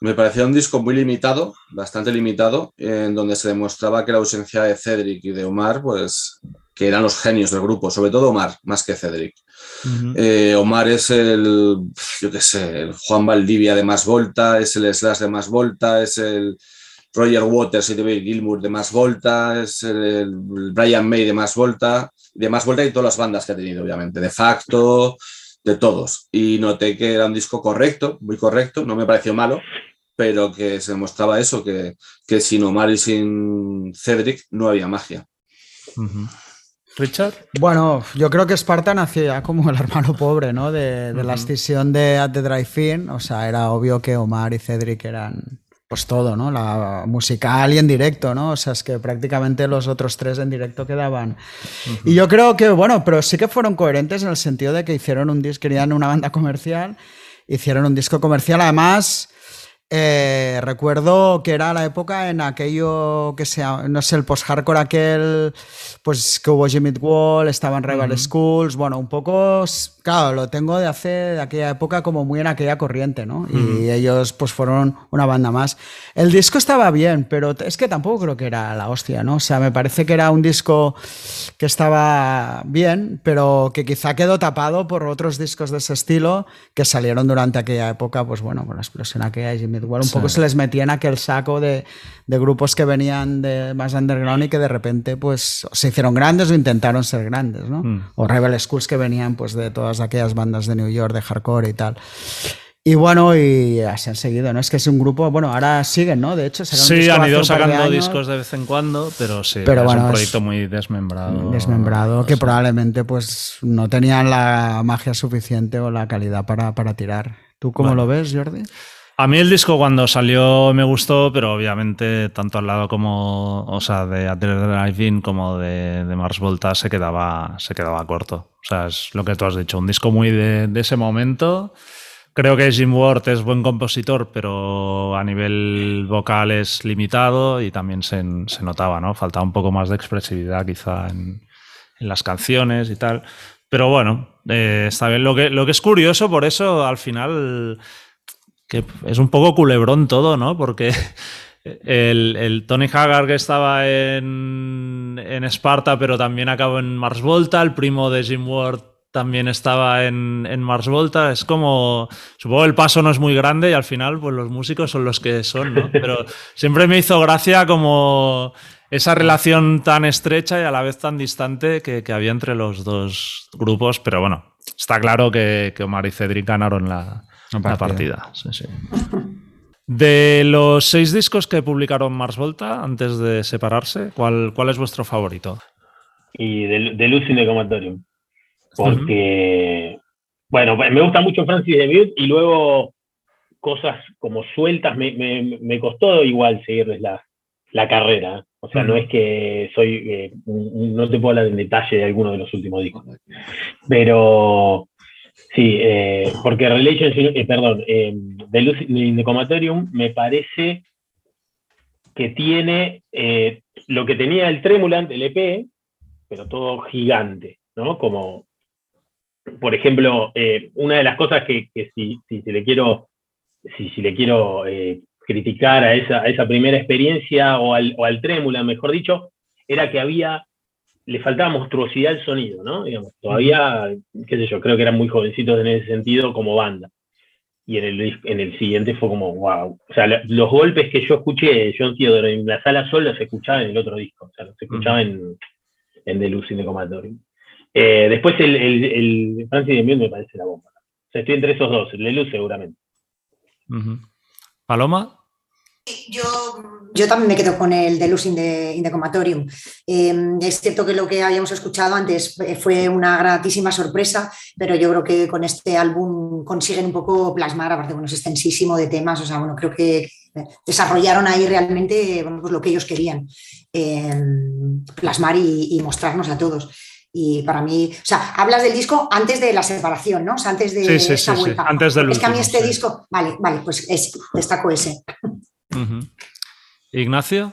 Speaker 5: Me parecía un disco muy limitado, bastante limitado, en donde se demostraba que la ausencia de Cedric y de Omar, pues que eran los genios del grupo, sobre todo Omar, más que Cedric. Eh, Omar es el, yo qué sé, el Juan Valdivia de más volta, es el Slash de más volta, es el Roger Waters y David Gilmour de más volta, es el, Brian May de más volta, de más volta y todas las bandas que ha tenido, obviamente, de facto, de todos. Y noté que era un disco correcto, muy correcto, no me pareció malo, pero que se demostraba eso, que, que sin Omar y sin Cedric no había magia.
Speaker 1: Richard.
Speaker 2: Bueno, yo creo que Spartan hacía como el hermano pobre, ¿no? De, la escisión de At the Drive-In. O sea, era obvio que Omar y Cedric eran pues todo, ¿no? La musical y en directo, ¿no? O sea, es que prácticamente los otros tres en directo quedaban. Y yo creo que, bueno, pero sí que fueron coherentes en el sentido de que hicieron un disco, querían una banda comercial, hicieron un disco comercial, además eh, recuerdo que era la época en aquello que sea, no sé, el post-hardcore aquel, pues que hubo Jimmy Wall, estaban Rival Schools, bueno, un poco, claro, lo tengo de hace, de aquella época como muy en aquella corriente, ¿no? Y ellos pues fueron una banda más. El disco estaba bien, pero es que tampoco creo que era la hostia, ¿no? O sea, me parece que era un disco que estaba bien, pero que quizá quedó tapado por otros discos de ese estilo que salieron durante aquella época, pues bueno, con la explosión aquella de Jimmy Igual un poco se les metía en aquel saco de, grupos que venían de más underground y que de repente pues se hicieron grandes o intentaron ser grandes, ¿no? Mm. O Rebel Schools que venían pues de todas aquellas bandas de New York, de hardcore y tal. Y bueno, y así han seguido, ¿no? Es que es un grupo, bueno, ahora siguen, ¿no? De hecho,
Speaker 1: sí, han ido sacando discos de vez en cuando, pero sí, pero es un proyecto muy desmembrado.
Speaker 2: Desmembrado, que probablemente pues no tenían la magia suficiente o la calidad para, para tirar. ¿Tú cómo lo ves, Jordi?
Speaker 1: A mí el disco cuando salió me gustó, pero obviamente tanto al lado como, o sea, de Drive-In como de, Mars Volta se quedaba, se quedaba corto. O sea, es lo que tú has dicho, un disco muy de, ese momento. Creo que Jim Ward es buen compositor, pero a nivel vocal es limitado y también se, notaba, ¿no? Faltaba un poco más de expresividad quizá en, las canciones y tal. Pero bueno, eh, está bien. Lo que, lo que es curioso, por eso al final que es un poco culebrón todo, ¿no? Porque el, Tony Haggard que estaba en, en, Esparta, pero también acabó en Mars Volta, el primo de Jim Ward también estaba en, en, Mars Volta. Es como, supongo el paso no es muy grande y al final pues los músicos son los que son, ¿no? Pero siempre me hizo gracia como esa relación tan estrecha y a la vez tan distante que, había entre los dos grupos. Pero bueno, está claro que, que Omar y Cedric ganaron la, la partida. Sí, sí. De los seis discos que publicaron Mars Volta antes de separarse, ¿cuál, cuál es vuestro favorito?
Speaker 4: Y de, de Lucy Comatorium. Porque, bueno, me gusta mucho Francis de y luego cosas como sueltas, me, me, me costó igual seguirles la, la carrera. O sea, no es que soy, eh, no te puedo hablar en detalle de alguno de los últimos discos. Pero Sí, eh, porque Relationship, eh, perdón, eh, Comatorium me parece que tiene eh, lo que tenía el Tremulant, el EP, pero todo gigante, ¿no? Como, por ejemplo, una de las cosas que, si, si, le quiero, si, si le quiero criticar a esa, esa, primera experiencia o al, o al Tremulant, mejor dicho, era que había le faltaba monstruosidad al sonido, ¿no? Digamos, todavía, qué sé yo, creo que eran muy jovencitos en ese sentido como banda. Y en el, en el siguiente fue como, wow. O sea, los golpes que yo escuché, John Theodore en la sala solo se escuchaba en el otro disco, o sea, los escuchaba en, en The Lucine Comatori. Eh, después el, el, el Francis de Miel me parece la bomba. O sea, estoy entre esos dos, el de Luz seguramente.
Speaker 1: ¿Paloma?
Speaker 3: Yo, yo también me quedo con el de Losing the, in the Comatorium. Em, es cierto que lo que habíamos escuchado antes fue una gratísima sorpresa, pero yo creo que con este álbum consiguen un poco plasmar, aparte, bueno, es extensísimo de temas, o sea, bueno, creo que desarrollaron ahí realmente pues lo que ellos querían em, plasmar y, mostrarnos a todos. Y para mí, o sea, hablas del disco antes de la separación, ¿no? O sea, antes de
Speaker 1: sí, sí,
Speaker 3: vuelta.
Speaker 1: antes del
Speaker 3: Es que a mí este disco, vale, vale, pues es, destaco ese.
Speaker 1: Ignacio.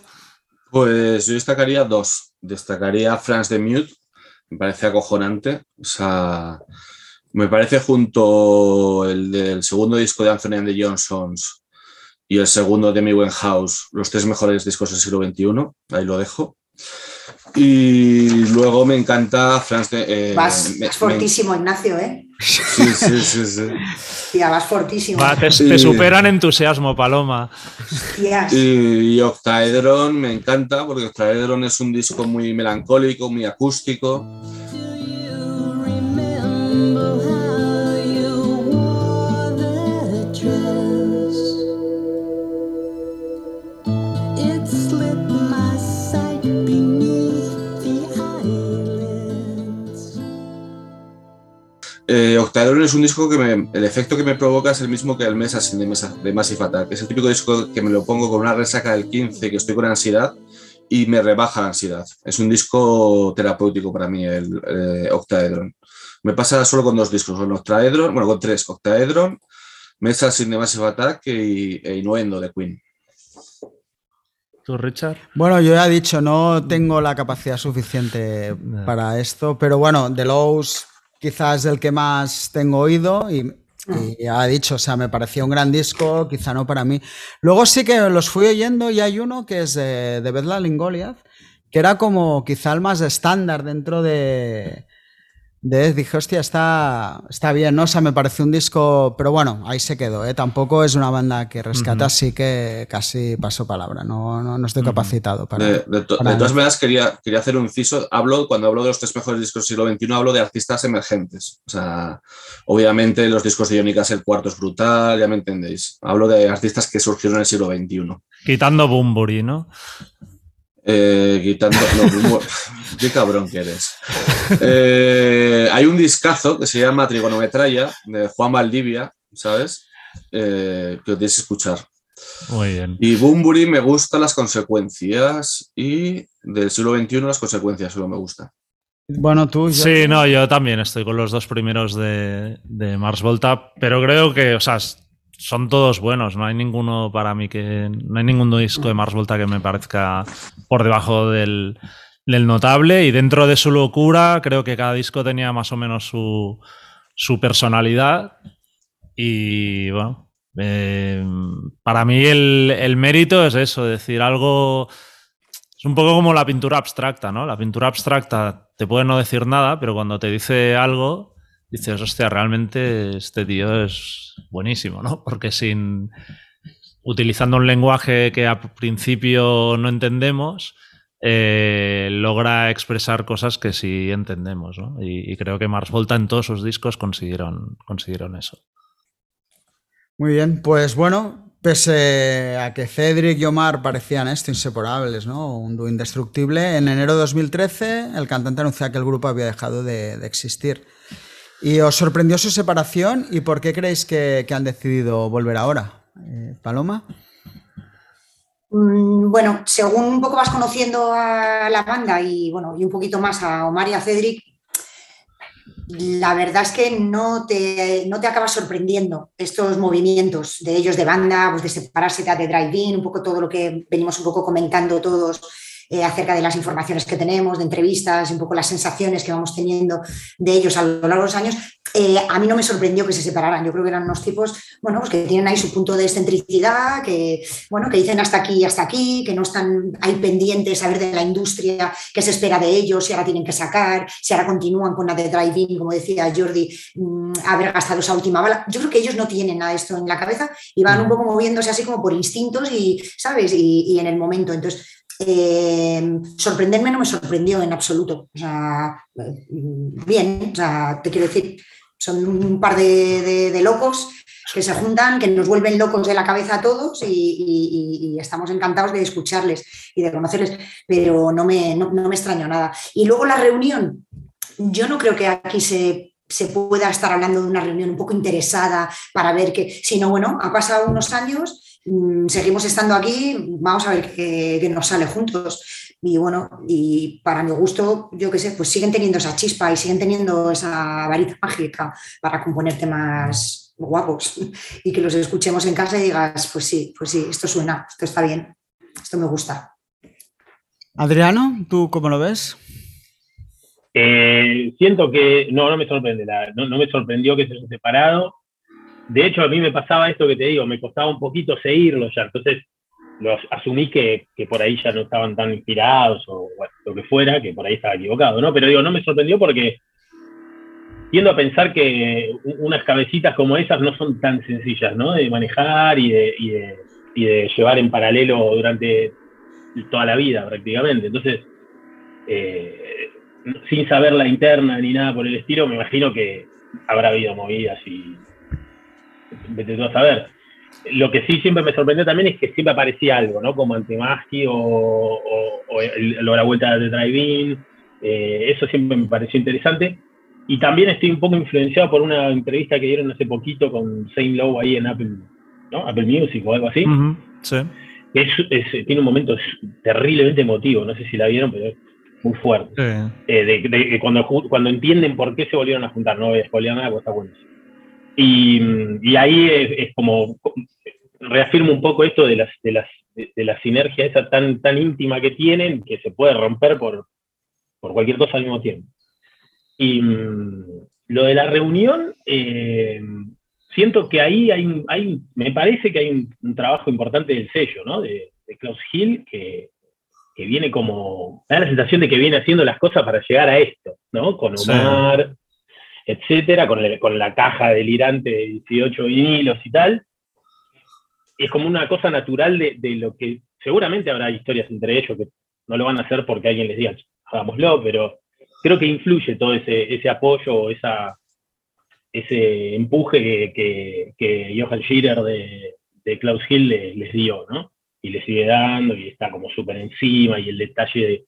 Speaker 5: Pues yo destacaría dos. Destacaría France de Mute, me parece acojonante. O sea, me parece junto el del segundo disco de Anthony and the Johnsons y el segundo de Amy Winehouse, los tres mejores discos del siglo XXI. Ahí lo dejo. Y luego me encanta France de. eh,
Speaker 3: Vas,
Speaker 5: me-
Speaker 3: vas
Speaker 5: me-
Speaker 3: fortísimo, Ignacio, ¿eh?
Speaker 5: Sí, sí, sí, sí.
Speaker 3: Tía, vas fortísimo.
Speaker 1: Va, te,
Speaker 5: Sí.
Speaker 1: te superan entusiasmo, Paloma.
Speaker 5: Y, y Octaedron me encanta porque Octaedron es un disco muy melancólico, muy acústico. Eh, Octaedron es un disco que me- el efecto que me provoca es el mismo que el Message de, Mesa- de Massive Attack. Es el típico disco que me lo pongo con una resaca del 15, que estoy con ansiedad y me rebaja la ansiedad. Es un disco terapéutico para mí, el eh, Octaedron. Me pasa solo con dos discos, con Octaedron, bueno, con tres, Octaedron, Message in the Massive Attack y, e Innuendo de Queen.
Speaker 1: ¿Tú, Richard?
Speaker 2: Bueno, yo ya he dicho, no tengo la capacidad suficiente para esto, pero bueno, The Lows quizás el que más tengo oído y, y ya he dicho, o sea, me parecía un gran disco, quizá no para mí. Luego sí que los fui oyendo y hay uno que es de, de Bedlam Goliath, que era como quizá el más estándar dentro de... de dije, hostia, está, está bien, ¿no? O sea, me pareció un disco, pero bueno, ahí se quedó, ¿eh? Tampoco es una banda que rescata, así que casi paso palabra, no, no, no estoy capacitado para...
Speaker 5: De, de to-
Speaker 2: para
Speaker 5: de todas maneras, quería, quería hacer un inciso. Hablo, cuando hablo de los tres mejores discos del siglo XXI, hablo de artistas emergentes. O sea, obviamente los discos de Johnny Cash, el cuarto es brutal, ya me entendéis. Hablo de artistas que surgieron en el siglo XXI.
Speaker 1: Quitando Bumburi, ¿no?
Speaker 5: Eh, quitando. no, como- qué cabrón que eres. Eh, hay un discazo que se llama Trigonometralla de Juan Valdivia, ¿sabes? Eh, que os tienes que escuchar.
Speaker 1: Muy bien.
Speaker 5: Y Bumburi me gustan las consecuencias y del siglo XXI las consecuencias solo me gusta.
Speaker 2: Bueno, tú... yo-
Speaker 1: Sí, no, yo también estoy con los dos primeros de, de Mars Volta, pero creo que, o sea, son todos buenos. No hay ninguno para mí que. No hay ningún disco de Mars Volta que me parezca por debajo del, del notable. Y dentro de su locura, creo que cada disco tenía más o menos su, su personalidad. Y bueno, eh, para mí el, el mérito es eso, decir algo. Es un poco como la pintura abstracta, ¿no? La pintura abstracta te puede no decir nada, pero cuando te dice algo, dices, hostia, realmente este tío es buenísimo, ¿no? Porque sin. utilizando un lenguaje que al principio no entendemos, eh, logra expresar cosas que sí entendemos, ¿no? Y, creo que Mars Volta en todos sus discos consiguieron, consiguieron eso.
Speaker 2: Muy bien, pues bueno, pese a que Cedric y Omar parecían esto inseparables, ¿no? Un dúo indestructible, en enero de 2013 el cantante anuncia que el grupo había dejado de, de existir. ¿Y os sorprendió su separación? ¿Y por qué creéis que, han decidido volver ahora? Eh, Paloma.
Speaker 3: Mm, Bueno, según un poco vas conociendo a la banda y bueno, y un poquito más a Omar y a Cedric, la verdad es que no te, no te acabas sorprendiendo estos movimientos de ellos de banda, pues de separarse de Drive-In, un poco todo lo que venimos un poco comentando todos eh, acerca de las informaciones que tenemos, de entrevistas, un poco las sensaciones que vamos teniendo de ellos a lo largo de los años. Eh, a mí no me sorprendió que se separaran. Yo creo que eran unos tipos, bueno, pues que tienen ahí su punto de excentricidad, que, bueno, que dicen hasta aquí y hasta aquí, que no están ahí pendientes a ver de la industria qué se espera de ellos, si ahora tienen que sacar, si ahora continúan con la de drive-in, como decía Jordi, mmm, haber gastado esa última bala. Yo creo que ellos no tienen nada de esto en la cabeza y van un poco moviéndose así como por instintos y, ¿sabes? Y, y en el momento. Entonces, eh, sorprenderme no me sorprendió en absoluto. O sea, bien, o sea, te quiero decir, son un par de, locos que se juntan, que nos vuelven locos de la cabeza a todos y, estamos encantados de escucharles y de conocerles, pero no me, no, no me extraño nada. Y luego la reunión, yo no creo que aquí se, se pueda estar hablando de una reunión un poco interesada para ver que, sino bueno, ha pasado unos años seguimos estando aquí, vamos a ver qué, qué nos sale juntos. Y bueno, y para mi gusto, yo qué sé, pues siguen teniendo esa chispa y siguen teniendo esa varita mágica para componer temas guapos y que los escuchemos en casa y digas, pues sí, pues sí, esto suena, esto está bien, esto me gusta.
Speaker 2: Adriano, ¿tú cómo lo ves?
Speaker 4: Eh, siento que no, no me sorprende, la- no, no me sorprendió que se separado. De hecho, a mí me pasaba esto que te digo, me costaba un poquito seguirlos ya, entonces los asumí que, que por ahí ya no estaban tan inspirados o lo que fuera, que por ahí estaba equivocado, ¿no? Pero digo, no me sorprendió porque tiendo a pensar que unas cabecitas como esas no son tan sencillas, ¿no? De manejar y de, y de, y de llevar en paralelo durante toda la vida prácticamente. Entonces, eh, sin saber la interna ni nada por el estilo, me imagino que habrá habido movidas y vete tú a saber. Lo que sí siempre me sorprendió también es que siempre aparecía algo, ¿no? Como Antemaski o, o, o el- la vuelta de Drive-In. eh, eso siempre me pareció interesante. Y también estoy un poco influenciado por una entrevista que dieron hace poquito con Saint Lowe ahí en Apple, ¿no? Apple Music o algo así.
Speaker 1: Ujú, Sí.
Speaker 4: Es, es- tiene un momento terriblemente emotivo, no sé si la vieron, pero es muy fuerte.
Speaker 1: Sí.
Speaker 4: Eh, de, de- de cuando, cuando entienden por qué se volvieron a juntar, no voy a spoilear nada, porque está bueno. Y, y ahí es, es como, reafirmo un poco esto de, las, de, las, de, de la sinergia esa tan, tan íntima que tienen, que se puede romper por, por cualquier cosa al mismo tiempo. Y mm, lo de la reunión, eh, siento que ahí hay, hay me parece que hay un, un trabajo importante del sello, ¿no? De, de Klaus Hill, que, que viene como, da la sensación de que viene haciendo las cosas para llegar a esto, ¿no? Con. Omar, etcétera, con, con la caja delirante de 18 vinilos y tal. Es como una cosa natural de, de lo que seguramente habrá historias entre ellos que no lo van a hacer porque alguien les diga, hagámoslo, pero creo que influye todo ese, ese apoyo o esa, ese empuje que, que, que Johan Schirer de, de Klaus Hill le- les dio, ¿no? Y le sigue dando y está como súper encima y el detalle de,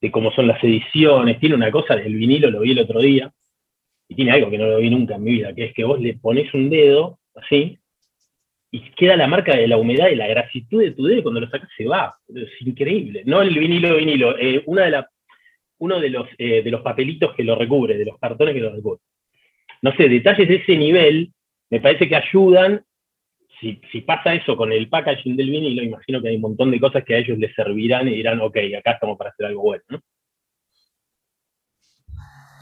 Speaker 4: de cómo son las ediciones. Tiene una cosa del vinilo, lo vi el otro día, y tiene algo que no lo vi nunca en mi vida, que es que vos le pones un dedo así y queda la marca de la humedad y la grasitud de tu dedo y cuando lo sacas se va. Es increíble. No el vinilo vinilo, eh, una de la, uno de los, eh, de los papelitos que lo recubre, de los cartones que lo recubre. No sé, detalles de ese nivel me parece que ayudan. Si, si pasa eso con el packaging del vinilo, imagino que hay un montón de cosas que a ellos les servirán y dirán, ok, acá estamos para hacer algo bueno. ¿no?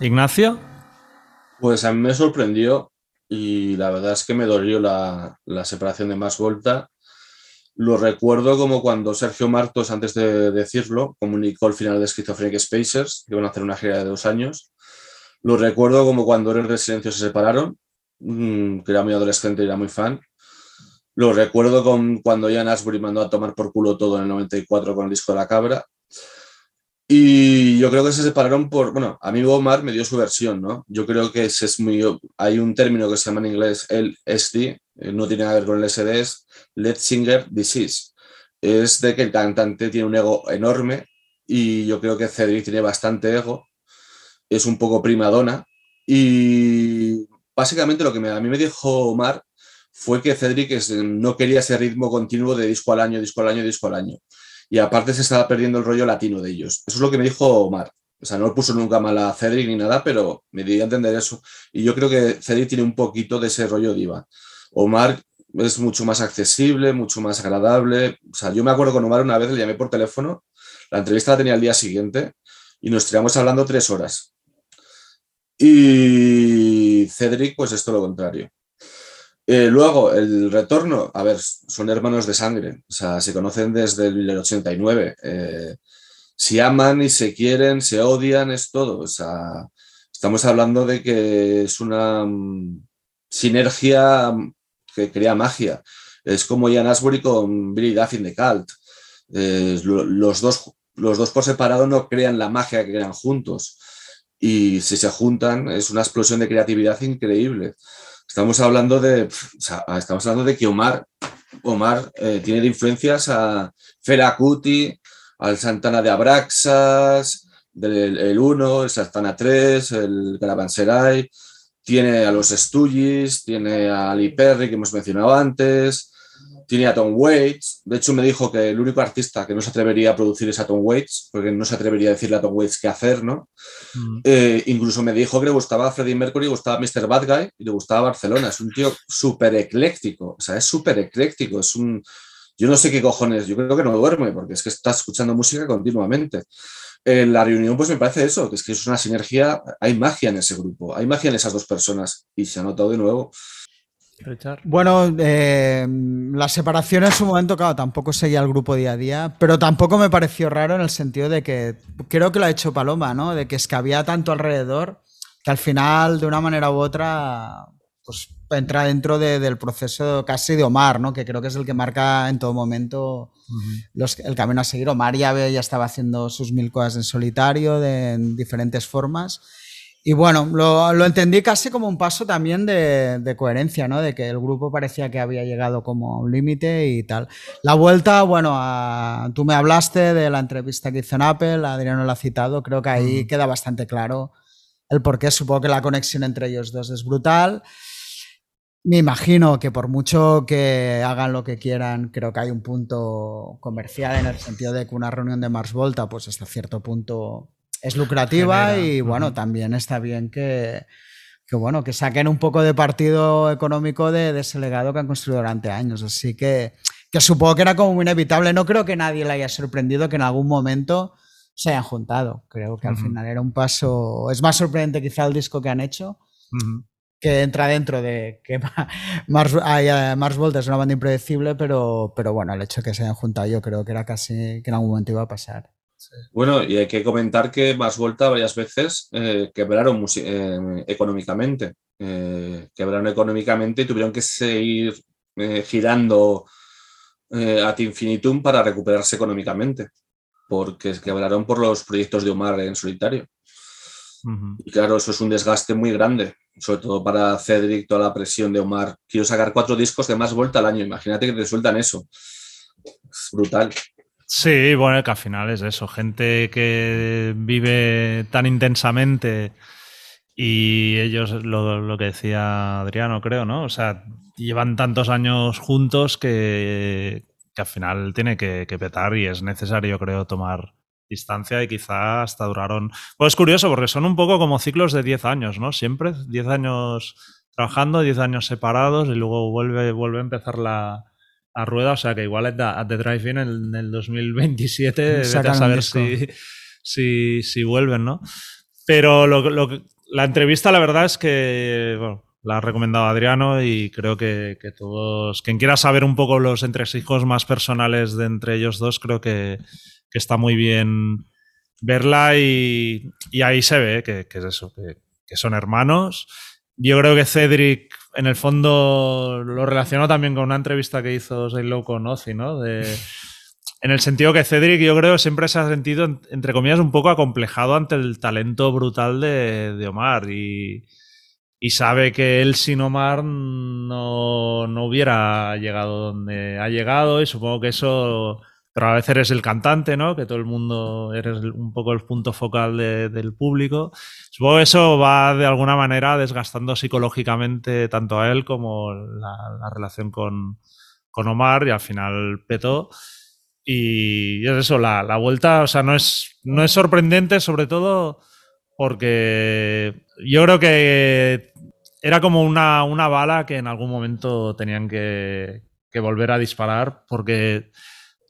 Speaker 1: Ignacio.
Speaker 5: Pues a mí me sorprendió y la verdad es que me dolió la, la separación de Más Volta. Lo recuerdo como cuando Sergio Martos, antes de decirlo, comunicó el final de Schizophrenic Spacers, que iban a hacer una gira de dos años. Lo recuerdo como cuando Héroes del Silencio se separaron, mm, que era muy adolescente y era muy fan. Lo recuerdo con cuando Ian Ashbury mandó a tomar por culo todo en el 94 con el disco de la cabra. Y yo creo que se separaron por, bueno, a mí Omar me dio su versión, ¿no? Yo creo que ese es muy, hay un término que se llama en inglés el SD, eh, no tiene nada que ver con el SD, es Lead Singer Disease. Es de que el cantante tiene un ego enorme y yo creo que Cedric tiene bastante ego, es un poco primadona y básicamente lo que a mí me dijo Omar fue que Cedric no quería ese ritmo continuo de disco al año, disco al año, disco al año y aparte se estaba perdiendo el rollo latino de ellos. Eso es lo que me dijo Omar. O sea, no le puso nunca mal a Cedric ni nada, pero me dio a entender eso. Y yo creo que Cedric tiene un poquito de ese rollo diva. Omar es mucho más accesible, mucho más agradable. O sea, yo me acuerdo con Omar una vez le llamé por teléfono, la entrevista la tenía el día siguiente y nos tiramos hablando tres horas. Y Cedric, pues esto lo contrario. Eh, luego, el retorno, a ver, son hermanos de sangre, o sea, se conocen desde el 89. eh, si aman y se quieren, se odian, es todo. O sea, estamos hablando de que es una mm, sinergia mm, que crea magia. Es como Ian Asbury con Billy Duffy de Cult. Eh, lo- los, dos, los dos por separado no crean la magia que crean juntos. Y si se juntan, es una explosión de creatividad increíble. Estamos hablando de, estamos hablando de que Omar, Omar eh, tiene de influencias a Fela Kuti, al Santana de Abraxas, del el 1, el Santana 3, el Caravanserai, tiene a los Stooges, tiene a Ali Perry que hemos mencionado antes, tiene a Tom Waits. De hecho, me dijo que el único artista que no se atrevería a producir es a Tom Waits, porque no se atrevería a decirle a Tom Waits qué hacer, ¿no?
Speaker 1: Mm.
Speaker 5: Eh, incluso me dijo que le gustaba Freddie Mercury, le gustaba Mr. Bad Guy y le gustaba Barcelona. Es un tío súper ecléctico, o sea, es súper ecléctico. Es un. Yo no sé qué cojones, yo creo que no duerme, porque es que está escuchando música continuamente. En la reunión, pues me parece eso, que es que es una sinergia, hay magia en ese grupo, hay magia en esas dos personas y se ha notado de nuevo.
Speaker 1: Richard.
Speaker 2: Bueno, eh, la separación en su momento, claro, tampoco seguía el grupo día a día, pero tampoco me pareció raro en el sentido de que creo que lo ha hecho Paloma, ¿no? De que es que había tanto alrededor que al final, de una manera u otra, pues entra dentro de- del proceso casi de Omar, ¿no? Que creo que es el que marca en todo momento los- el camino a seguir. Omar ya, ya estaba haciendo sus mil cosas en solitario, de, en diferentes formas. Y bueno, lo, lo entendí casi como un paso también de, de coherencia, ¿no? De que el grupo parecía que había llegado como a un límite y tal. La vuelta, bueno, a- tú me hablaste de la entrevista que hizo en Apple, Adriano lo ha citado, creo que ahí queda bastante claro el por qué. Supongo que la conexión entre ellos dos es brutal. Me imagino que por mucho que hagan lo que quieran, creo que hay un punto comercial en el sentido de que una reunión de Mars Volta, pues hasta cierto punto es lucrativa
Speaker 1: Genera,
Speaker 2: y bueno, también está bien que, que, bueno, que saquen un poco de partido económico de, de ese legado que han construido durante años. Así que, que supongo que era como inevitable. No creo que nadie le haya sorprendido que en algún momento se hayan juntado. Creo que al final era un paso. Es más sorprendente quizá el disco que han hecho que entra dentro de que Ma- Mars, eh, Mars Volta es una banda impredecible, pero, pero bueno, el hecho de que se hayan juntado yo creo que era casi que en algún momento iba a pasar.
Speaker 5: Bueno, y hay que comentar que Más Volta varias veces eh, quebraron musi- eh, económicamente. Eh, quebraron económicamente y tuvieron que seguir eh, girando eh, ad infinitum para recuperarse económicamente, porque quebraron por los proyectos de Omar en solitario. Y claro, eso es un desgaste muy grande, sobre todo para Cedric, toda la presión de Omar. Quiero sacar cuatro discos de Más Volta al año, imagínate que te sueltan eso. Es brutal.
Speaker 1: Sí, bueno, que al final es eso, gente que vive tan intensamente y ellos, lo, que decía Adriano, creo, ¿no? O sea, llevan tantos años juntos que, que al final tiene que, que petar y es necesario, creo, tomar distancia y quizá hasta duraron... Pues es curioso porque son un poco como ciclos de 10 años, ¿no? Siempre 10 años trabajando, 10 años separados y luego vuelve, vuelve a empezar la, la rueda, o sea que igual at the, drive-in en el, en el 2027 vete a
Speaker 2: Sacan
Speaker 1: saber si, si, si vuelven, ¿no? Pero lo, lo la entrevista, la verdad es que bueno, la ha recomendado Adriano y creo que, que todos, quien quiera saber un poco los entresijos más personales de entre ellos dos, creo que, que está muy bien verla y, y ahí se ve que, que es eso, que, que son hermanos. Yo creo que Cedric, en el fondo, lo relacionó también con una entrevista que hizo Low con Ozzy, ¿no? De, en el sentido que Cedric, yo creo, siempre se ha sentido, en- entre comillas, un poco acomplejado ante el talento brutal de, de Omar y, y sabe que él sin Omar no, no hubiera llegado donde ha llegado y supongo que eso, pero a veces eres el cantante, ¿no? Que todo el mundo eres un poco el punto focal de- del público. Supongo que eso va de alguna manera desgastando psicológicamente tanto a él como la, la relación con, con Omar y al final petó. Y es eso, la, la vuelta, o sea, no es, no es sorprendente, sobre todo porque yo creo que era como una, una bala que en algún momento tenían que, que volver a disparar, porque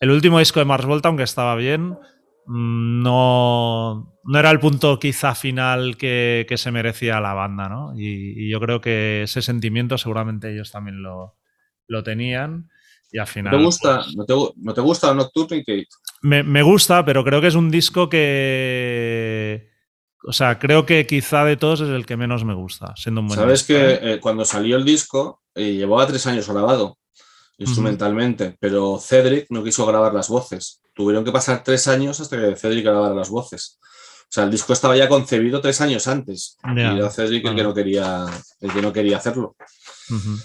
Speaker 1: el último disco de Mars Volta, aunque estaba bien, mm, no, no era el punto quizá final que, que se merecía la banda, ¿no? Y, y yo creo que ese sentimiento seguramente ellos también lo, lo tenían. Y al
Speaker 5: ¿No
Speaker 1: final.
Speaker 5: te gusta,
Speaker 1: pues,
Speaker 5: no te, no te gusta Nocturne Kate?
Speaker 1: me, me gusta, pero creo que es un disco que. O sea, creo que quizá de todos es el que menos me gusta, siendo un buen
Speaker 5: Sabes
Speaker 1: disco,
Speaker 5: que
Speaker 1: ¿eh?
Speaker 5: eh, cuando salió el disco eh, llevaba tres años grabado instrumentalmente, pero Cedric no quiso grabar las voces. Tuvieron que pasar tres años hasta que Cedric grabara las voces. O sea, el disco estaba ya concebido tres años antes y era Cedric el que no quería, el que no quería hacerlo.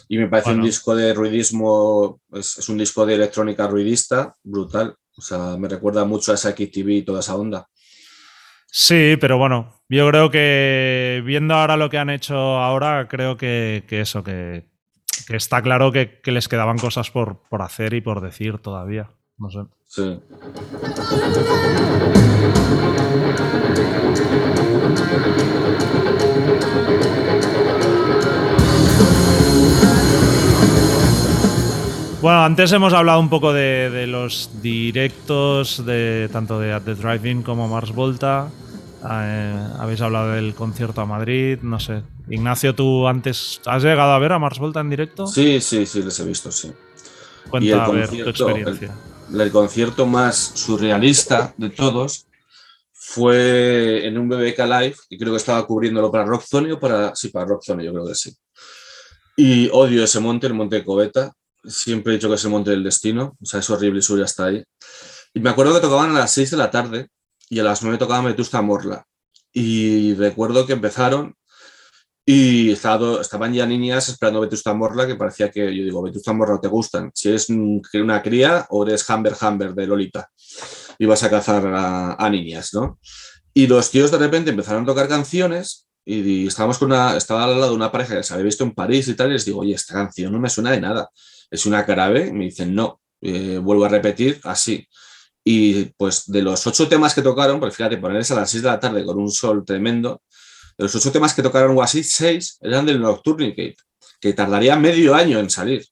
Speaker 5: Y me parece un disco de ruidismo, es, es un disco de electrónica ruidista brutal. O sea, me recuerda mucho a Psychic TV y toda esa onda.
Speaker 1: Sí, pero bueno, yo creo que viendo ahora lo que han hecho ahora, creo que, que eso, que, Que está claro que, que les quedaban cosas por, por hacer y por decir todavía. No sé.
Speaker 5: Sí.
Speaker 1: Bueno, antes hemos hablado un poco de, de los directos de tanto de At the Drive-In como Mars Volta. Eh, habéis hablado del concierto a Madrid, no sé. Ignacio, tú antes has llegado a ver a Mars Volta en directo?
Speaker 5: Sí, sí, sí, les he visto, sí.
Speaker 1: Cuenta
Speaker 5: y el
Speaker 1: a ver tu experiencia.
Speaker 5: El concierto más surrealista de todos fue en un BBK Live, y creo que estaba cubriéndolo para Rock Zone o para. Sí, para Rock Zone, yo creo que sí. Y odio ese monte, el monte de Coveta. Siempre he dicho que es el monte del destino. O sea, es horrible y subir hasta ahí. Y me acuerdo que tocaban a las 6 de la tarde y a las 9 tocaba Vetusta Morla. Y recuerdo que empezaron y estaba estaban ya niñas esperando Vetusta Morla, que parecía que, yo digo, Vetusta Morla te gustan. Si eres un- una cría o eres Humber Humber de Lolita. Y vas a cazar a, niñas, ¿no? Y los tíos de repente empezaron a tocar canciones y, y estábamos con una, estaba al lado de una pareja que se había visto en París y tal, y les digo, oye, esta canción no me suena de nada. Es una carabe. Y me dicen, no. Eh, vuelvo a repetir, así. Y pues de los ocho temas que tocaron, pues fíjate, ponerse a las seis de la tarde con un sol tremendo, de los ocho temas que tocaron así, seis eran del Nocturnicate, que tardaría medio año en salir.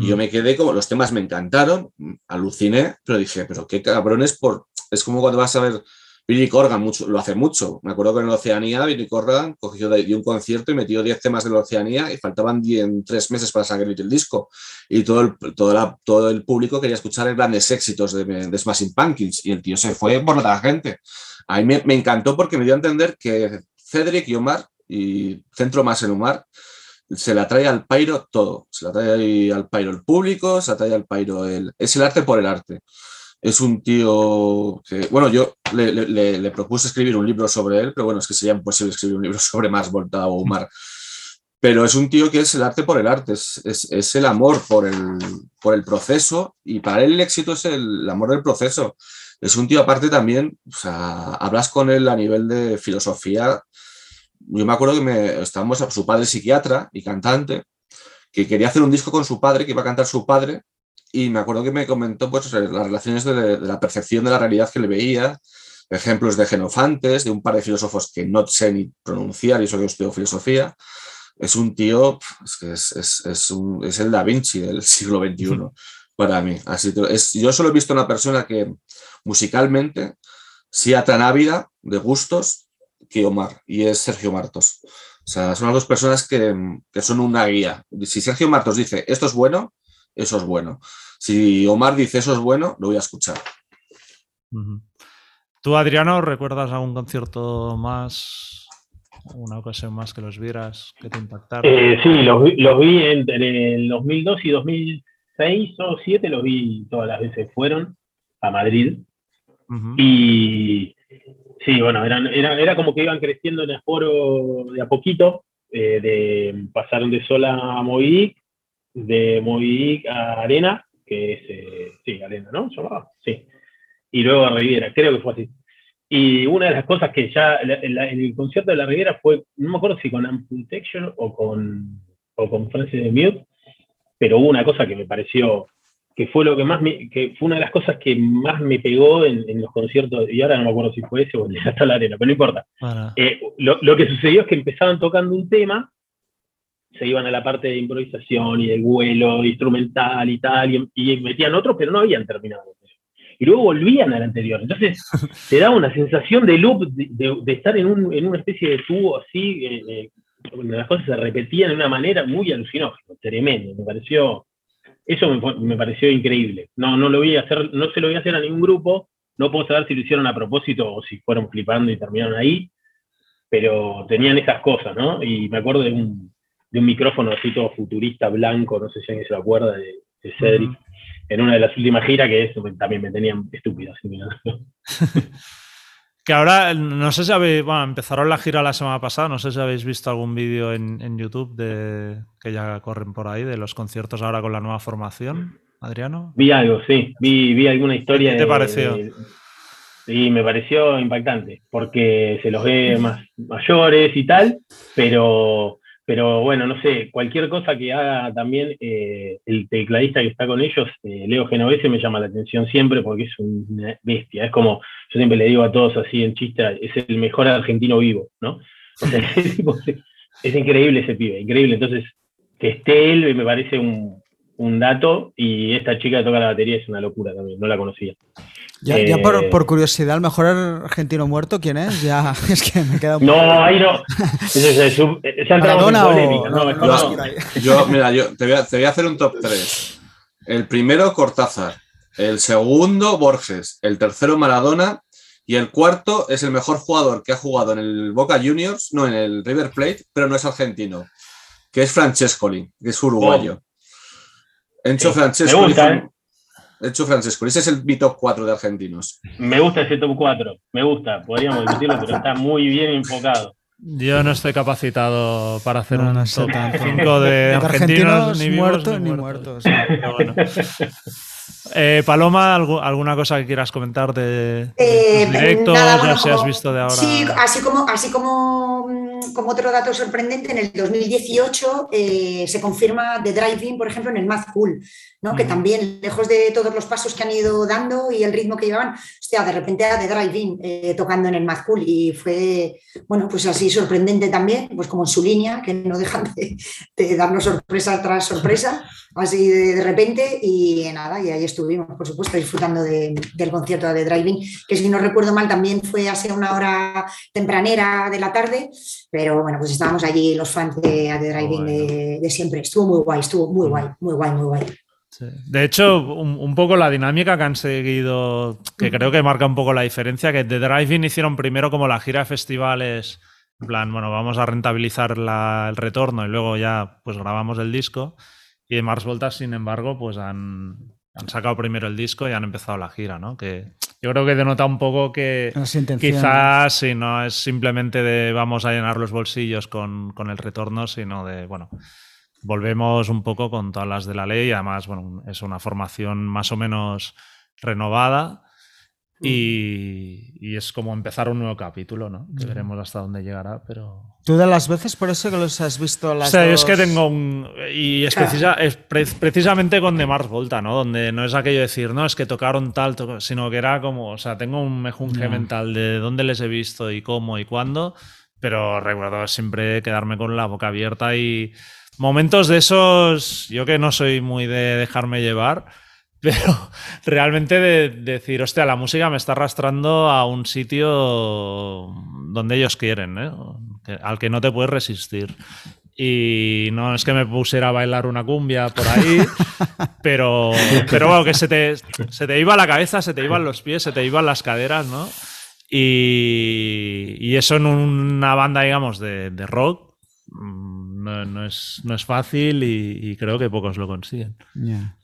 Speaker 5: Y yo me quedé como, los temas me encantaron, aluciné, pero dije, pero qué cabrones por... Es como cuando vas a ver Billy Corgan, mucho, lo hace mucho. Me acuerdo que en Oceanía Billy Corgan cogió de, un concierto y metió 10 temas de la Oceanía y faltaban 10 tres meses para sacar el disco. Y todo el, todo, el público quería escuchar grandes éxitos de, de Smashing Pumpkins y el tío se fue por la gente. A mí me, encantó porque me dio a entender que Cedric y Omar, y centro más en Omar, se la trae al pairo todo. Se la trae al pairo el público, se la trae al pairo el... Es el arte por el arte. Es un tío que, bueno, yo le, le- le- propuse escribir un libro sobre él, pero bueno, es que sería imposible escribir un libro sobre Más Volta o Omar. Pero es un tío que es el arte por el arte, es, es- es el amor por el, por el proceso y para él el éxito es el, amor del proceso. Es un tío aparte también, o sea, hablas con él a nivel de filosofía. Yo me acuerdo que me, estábamos, su padre psiquiatra y cantante, que quería hacer un disco con su padre, que iba a cantar su padre, y me acuerdo que me comentó pues, las relaciones de, de la percepción de la realidad que le veía, ejemplos de Genofantes, de un par de filósofos que no sé ni pronunciar, y eso que estudio filosofía. Es un tío, es, que es, es, es un- es el Da Vinci del siglo XXI para mí. Así que es, yo solo he visto una persona que musicalmente sea tan ávida de gustos que Omar, y es Sergio Martos. O sea, son las dos personas que, que son una guía. Si Sergio Martos dice esto es bueno, eso es bueno. Si Omar dice eso es bueno, lo voy a escuchar.
Speaker 1: ¿Tú, Adriano, recuerdas algún concierto más, una ocasión más que los vieras, que te impactaron?
Speaker 4: Eh, sí, los, vi- los vi entre el 2002 y 2006 o 2007, los vi todas las veces. Fueron a Madrid y sí, bueno, eran, era, era como que iban creciendo en aforo de a poquito. eh, de, pasaron de Sola a Movidic, de Movidic a Arena, que es, eh, sí, Arena, ¿no? ¿Se llamaba? Sí. Y luego a Riviera, creo que fue así. Y una de las cosas que ya, la- el concierto de la Riviera fue, no me acuerdo si con Amputation o con, o con Francis de Mute, pero hubo una cosa que me pareció, que fue lo que más me, que fue una de las cosas que más me pegó en, en los conciertos, y ahora no me acuerdo si fue ese o el de la arena, pero no importa.
Speaker 1: Bueno,
Speaker 4: Eh, lo, lo que sucedió es que empezaban tocando un tema, se iban a la parte de improvisación y del vuelo instrumental y tal, y, y metían otro, pero no habían terminado. Y luego volvían al anterior. Entonces, te daba una sensación de loop, de, de- de estar en, un- en una especie de tubo así, eh, eh, donde las cosas se repetían de una manera muy alucinógena, tremendo. Me pareció, eso me, me pareció increíble. No, no lo voy a hacer, no se lo voy a hacer a ningún grupo, no puedo saber si lo hicieron a propósito o si fueron flipando y terminaron ahí, pero tenían esas cosas, ¿no? Y me acuerdo de un, de un micrófono así todo futurista, blanco, no sé si alguien se lo acuerda, de, de Cedric, en una de las últimas giras, que eso también me tenían estúpido. Así.
Speaker 1: Que ahora, no sé si habéis, bueno, empezaron la gira la semana pasada, no sé si habéis visto algún vídeo en, en YouTube de que ya corren por ahí de los conciertos ahora con la nueva formación, Adriano.
Speaker 4: Vi algo, sí, vi, vi alguna historia.
Speaker 1: ¿Qué te
Speaker 4: de-
Speaker 1: pareció?
Speaker 4: de- Sí, me pareció impactante, porque se los ve más mayores y tal, pero, pero bueno, no sé, cualquier cosa que haga también eh, el tecladista que está con ellos, eh, Leo Genovese, me llama la atención siempre porque es una bestia. Es como, yo siempre le digo a todos así en chiste, es el mejor argentino vivo, ¿no? O sea, es, es increíble ese pibe, increíble. Entonces, que esté él me parece un, un dato y esta chica toca la batería es una locura también, no la conocía.
Speaker 2: Ya, ya por,
Speaker 4: Eh,
Speaker 2: por curiosidad, el mejor argentino muerto, ¿quién es? Ya, es que me queda un
Speaker 4: No,
Speaker 2: poco-
Speaker 4: ahí no. Eso ya, es sub- ya entramos en
Speaker 2: ¿Maradona o-
Speaker 4: polémica, no,
Speaker 2: no,
Speaker 4: mejor
Speaker 2: no?
Speaker 5: Yo, mira, yo te voy, a, te voy a hacer un top 3. El primero, Cortázar. El segundo, Borges. El tercero, Maradona. Y el cuarto es el mejor jugador que ha jugado en el Boca Juniors, no en el River Plate, pero no es argentino, que es Francescoli, que es uruguayo. Encho
Speaker 4: Sí,
Speaker 5: Francescoli.
Speaker 4: me gusta,
Speaker 5: fue-
Speaker 4: ¿eh?
Speaker 5: Encho Francescoli. Ese es el mi top 4 de argentinos.
Speaker 4: Me gusta ese top 4, me gusta, podríamos discutirlo, pero está muy bien enfocado.
Speaker 1: Yo no estoy capacitado para hacer
Speaker 2: No,
Speaker 1: un
Speaker 2: no sé
Speaker 1: top
Speaker 2: tanto.
Speaker 1: 5 de
Speaker 2: De
Speaker 1: argentinos,
Speaker 2: argentinos
Speaker 1: ni vivos
Speaker 2: muertos ni muertos.
Speaker 1: Pero bueno. Eh, Paloma, ¿algu- ¿alguna cosa que quieras comentar de, de
Speaker 3: Eh,
Speaker 1: directos?
Speaker 3: nada,
Speaker 1: no
Speaker 3: bueno,
Speaker 1: sé has visto de ahora.
Speaker 3: Sí, así como, así como, mm, como otro dato sorprendente, en el 2018 eh, se confirma The Drive-In, por ejemplo, en el Mad Cool, ¿no? que también, lejos de todos los pasos que han ido dando y el ritmo que llevaban, hostia, de repente era The Drive-In eh, tocando en el Mad Cool y fue, bueno, pues así sorprendente también, pues como en su línea, que no dejan de, de darnos sorpresa tras sorpresa, así de, de repente y nada, y ahí estuvimos, por supuesto, disfrutando de- del concierto de Driving, que si no recuerdo mal también fue hace una hora tempranera de la tarde, pero bueno, pues estábamos allí los fans de, Driving de, de siempre, estuvo muy guay, estuvo muy guay, muy guay, muy guay.
Speaker 1: Sí. De hecho, un, un poco la dinámica que han seguido, que creo que marca un poco la diferencia, que The Drive-In hicieron primero como la gira de festivales, en plan, bueno, vamos a rentabilizar la- el retorno y luego ya pues grabamos el disco. Y de Mars Voltas, sin embargo, pues han, han sacado primero el disco y han empezado la gira, ¿no? Que yo creo que denota un poco que quizás si no es simplemente de vamos a llenar los bolsillos con, con el retorno, sino de, bueno, volvemos un poco con todas las de la ley. Además, bueno, es una formación más o menos renovada y, y es como empezar un nuevo capítulo, ¿no? Que veremos hasta dónde llegará, pero...
Speaker 2: Tú de las veces por eso que los has visto las
Speaker 1: O sea, yo es
Speaker 2: dos-
Speaker 1: que tengo un... Y es, precisa- es pre- precisamente con The Mars Volta, ¿no? Donde no es aquello de decir, no, es que tocaron tal, to- sino que era como... O sea, tengo un mejunje
Speaker 2: Ya.
Speaker 1: mental de dónde les he visto y cómo y cuándo, pero recuerdo siempre quedarme con la boca abierta y momentos de esos, yo que no soy muy de dejarme llevar, pero realmente de, de decir, hostia, la música me está arrastrando a un sitio donde ellos quieren, ¿eh? Que- al que no te puedes resistir. Y no es que me pusiera a bailar una cumbia por ahí, pero, pero bueno, que se te, se te iba la cabeza, se te iban los pies, se te iban las caderas, ¿no? Y, y eso en una banda, digamos, de, de rock no, no es, no es fácil y, y creo que pocos lo consiguen.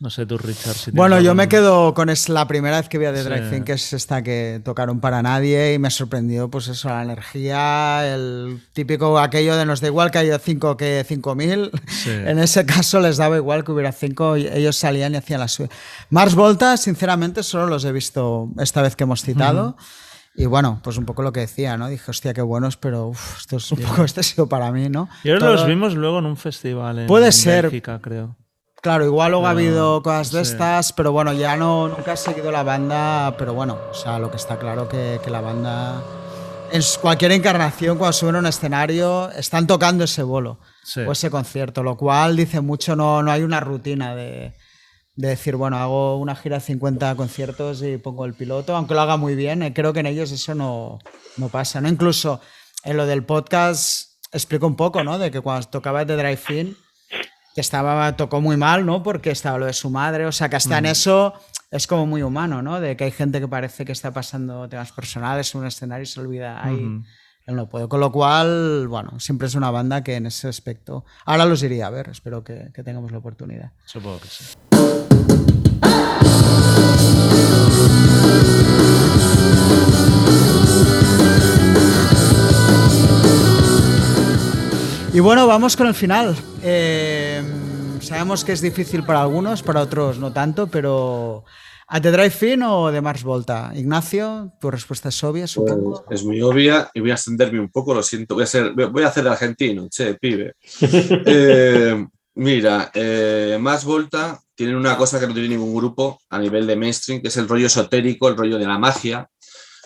Speaker 1: No sé tú, Richard. si
Speaker 2: Bueno, yo me quedo con es la primera vez que vi a The
Speaker 1: Sí.
Speaker 2: Drive-In, que es esta que tocaron para nadie y me sorprendió, pues eso, la energía, el típico aquello de nos da igual que haya cinco que cinco mil.
Speaker 1: Sí.
Speaker 2: En ese caso les daba igual que hubiera cinco y ellos salían y hacían la suya. Mars Volta, sinceramente, solo los he visto esta vez que hemos citado. Y bueno, pues un poco lo que decía, ¿no? Dije, hostia, qué buenos, pero uf, esto es un poco, este ha sido para mí, ¿no?
Speaker 1: Y ahora
Speaker 2: Todo-
Speaker 1: los vimos luego en un festival en,
Speaker 2: Puede
Speaker 1: en
Speaker 2: ser.
Speaker 1: Bélgica, creo.
Speaker 2: Claro, igual luego ha
Speaker 1: Pero,
Speaker 2: habido cosas de
Speaker 1: sí.
Speaker 2: estas, pero bueno, ya no nunca he seguido la banda, pero bueno, o sea, lo que está claro que, que la banda en cualquier encarnación cuando suben a un escenario están tocando ese bolo
Speaker 1: Sí.
Speaker 2: o ese concierto, lo cual dice mucho, no, no hay una rutina de, de decir, bueno, hago una gira de 50 conciertos y pongo el piloto, aunque lo haga muy bien, eh, creo que en ellos eso no, no pasa, ¿no? Incluso en lo del podcast explico un poco, ¿no? De que cuando tocaba The Drive-In, que estaba, tocó muy mal, ¿no? Porque estaba lo de su madre, o sea, que hasta en eso es como muy humano, ¿no? De que hay gente que parece que está pasando temas personales en un escenario y se olvida ahí. Él no puede. Con lo cual, bueno, siempre es una banda que en ese aspecto. Ahora los iría a ver, espero que, que tengamos la oportunidad.
Speaker 1: Supongo que sí.
Speaker 2: Y bueno, vamos con el final. Eh, sabemos que es difícil para algunos, para otros no tanto, pero ¿A The Drive-In o de Mars Volta? Ignacio, tu respuesta es obvia,
Speaker 5: Pues,
Speaker 2: supongo.
Speaker 5: es muy obvia y voy a extenderme un poco, lo siento. Voy a, ser, voy a hacer de argentino, che, pibe. Eh, mira, eh, Más Volta tienen una cosa que no tiene ningún grupo a nivel de mainstream, que es el rollo esotérico, el rollo de la magia,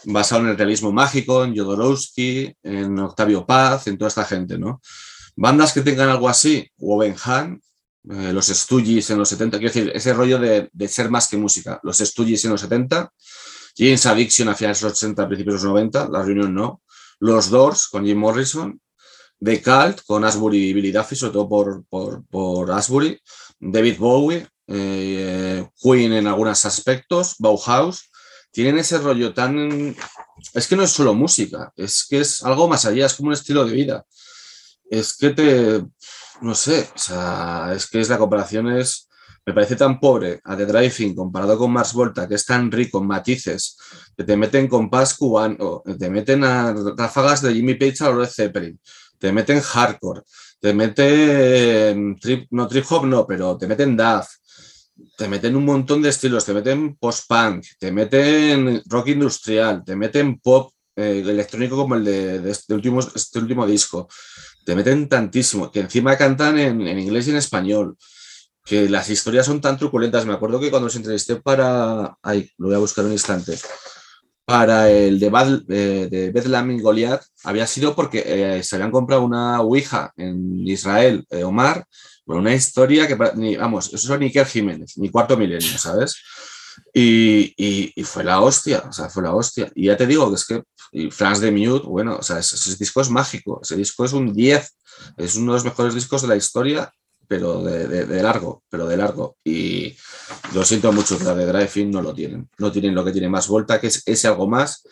Speaker 5: basado en el realismo mágico, en Jodorowsky, en Octavio Paz, en toda esta gente, ¿no? Bandas que tengan algo así, Woven Han, eh, los Stooges en los 70, quiero decir, ese rollo de, ser más que música, los Stooges en los 70, James Addiction a finales los 80, principios de los 90, la reunión no, los Doors con Jim Morrison, The Cult con Asbury y Billy Duffy, sobre todo por, por, por Asbury, David Bowie, eh, Queen en algunos aspectos, Bauhaus, tienen ese rollo tan... Es que no es solo música, es que es algo más allá, es como un estilo de vida. Es que te... No sé, o sea, es que es la comparación es... Me parece tan pobre a The Driving comparado con Mars Volta, que es tan rico en matices, que te meten compás cubano, te meten a ráfagas de Jimmy Page a Led Zeppelin, te meten hardcore, te meten no trip hop, no, pero te meten Duff, te meten un montón de estilos, te meten post-punk, te meten rock industrial, te meten pop eh, electrónico como el de, de este, último, este último disco, te meten tantísimo, que encima cantan en, inglés y en español, que las historias son tan truculentas. Me acuerdo que cuando os entrevisté para, ay, lo voy a buscar un instante, para el de, Bad, eh, de Bethlehem y Goliath, había sido porque eh, se habían comprado una Ouija en Israel, eh, Omar, bueno, una historia que, vamos, eso son Iker Jiménez, ni cuarto milenio, ¿sabes? Y, y, fue la hostia, o sea, fue la hostia. Y ya te digo que es que, y Franz de Mute, bueno, o sea, ese, disco es mágico, ese disco es un 10, es uno de los mejores discos de la historia, pero de, largo, pero de largo. Y lo siento mucho, la de Drive-In no lo tienen, no tienen lo que tiene más Volta, que es ese algo más.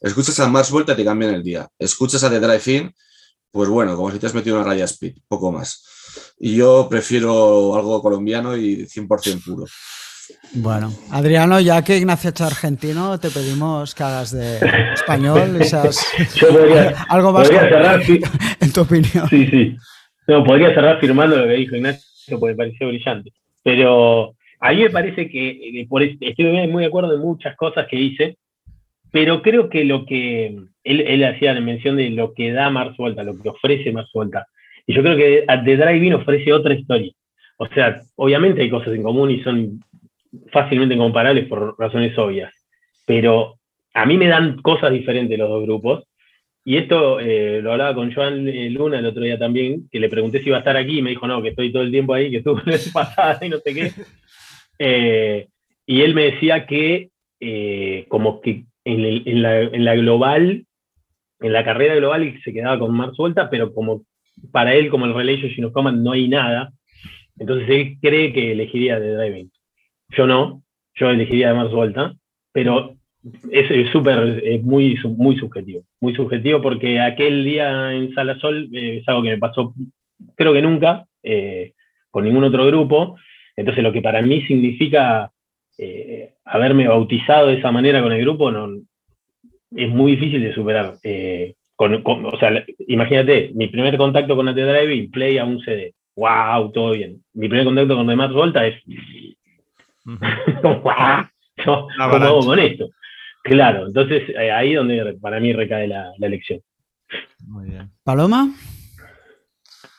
Speaker 5: Escuchas a Mars Volta y te cambian el día. Escuchas a The Drive-In, pues bueno, como si te has metido una raya speed, poco más. Y yo prefiero algo colombiano y 100% puro.
Speaker 2: Bueno, Adriano, ya que Ignacio es argentino, te pedimos que hagas de español y seas
Speaker 4: podría,
Speaker 2: algo más
Speaker 4: podría cerrar,
Speaker 2: en tu opinión.
Speaker 4: Sí, sí. No, podría cerrar firmando lo que dijo Ignacio, porque me pareció brillante. Pero a mí me parece que por, estoy muy de acuerdo en muchas cosas que dice, pero creo que lo que él, él hacía la mención de lo que da Mars Volta, lo que ofrece Mars Volta. Y yo creo que The Drive-In ofrece otra historia. O sea, obviamente hay cosas en común y son fácilmente comparables por razones obvias, pero a mí me dan cosas diferentes los dos grupos. Y esto eh, lo hablaba con Joan Luna el otro día también, que le pregunté si iba a estar aquí y me dijo, no, que estoy todo el tiempo ahí, que estuve la vez pasada y no sé qué. Eh, y él me decía que eh, como que en, el, en, la, en, global, en la carrera global se quedaba con Mars Volta, pero como para él, como el Relationship of Command, no hay nada, entonces él cree que elegiría The Driving. Yo no, yo elegiría de Mars Volta, pero es súper, es muy, muy subjetivo, muy subjetivo porque aquel día en Sala Sol eh, es algo que me pasó, creo que nunca, eh, con ningún otro grupo, entonces lo que para mí significa eh, haberme bautizado de esa manera con el grupo es muy difícil de superar. Con, o sea, imagínate, mi primer contacto con AT Driving, play a un CD. ¡Wow! Todo bien. Mi primer contacto con The Volta es. Uh -huh. ¡Wow! ¿Cómo hago con esto? Claro, entonces eh, ahí donde para mí recae la, la elección.
Speaker 2: Muy bien. ¿Paloma?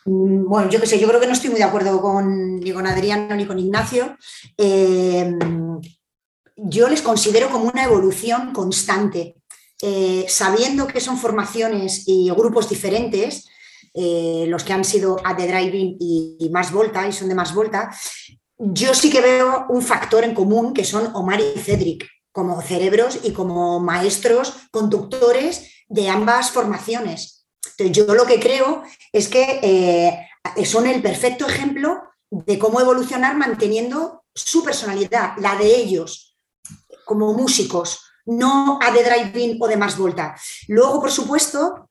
Speaker 3: Mm, Bueno, yo qué sé, yo creo que no estoy muy de acuerdo con, ni con Adriano ni con Ignacio. Eh, yo les considero como una evolución constante. Eh, sabiendo que son formaciones y grupos diferentes, eh, los que han sido a The Driving y, y Más Volta, y son de Más Volta, yo sí que veo un factor en común que son Omar y Cedric, como cerebros y como maestros conductores de ambas formaciones. Entonces, yo lo que creo es que eh, son el perfecto ejemplo de cómo evolucionar manteniendo su personalidad, la de ellos, como músicos, no a de drive-in o de más volta. Luego, por supuesto,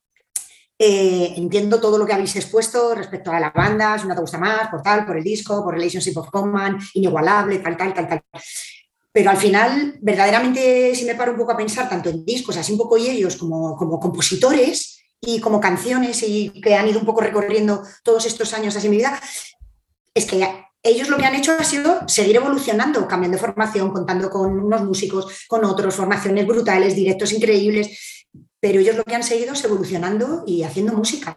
Speaker 3: eh, entiendo todo lo que habéis expuesto respecto a la banda, si una te gusta más, por tal, por el disco, por Relationship of Command, inigualable, tal, tal, tal, tal. Pero al final, verdaderamente, si me paro un poco a pensar, tanto en discos, así un poco y ellos, como, como compositores y como canciones y que han ido un poco recorriendo todos estos años así en mi vida, es que ellos lo que han hecho ha sido seguir evolucionando, cambiando de formación, contando con unos músicos, con otros, formaciones brutales, directos increíbles, pero ellos lo que han seguido es evolucionando y haciendo música.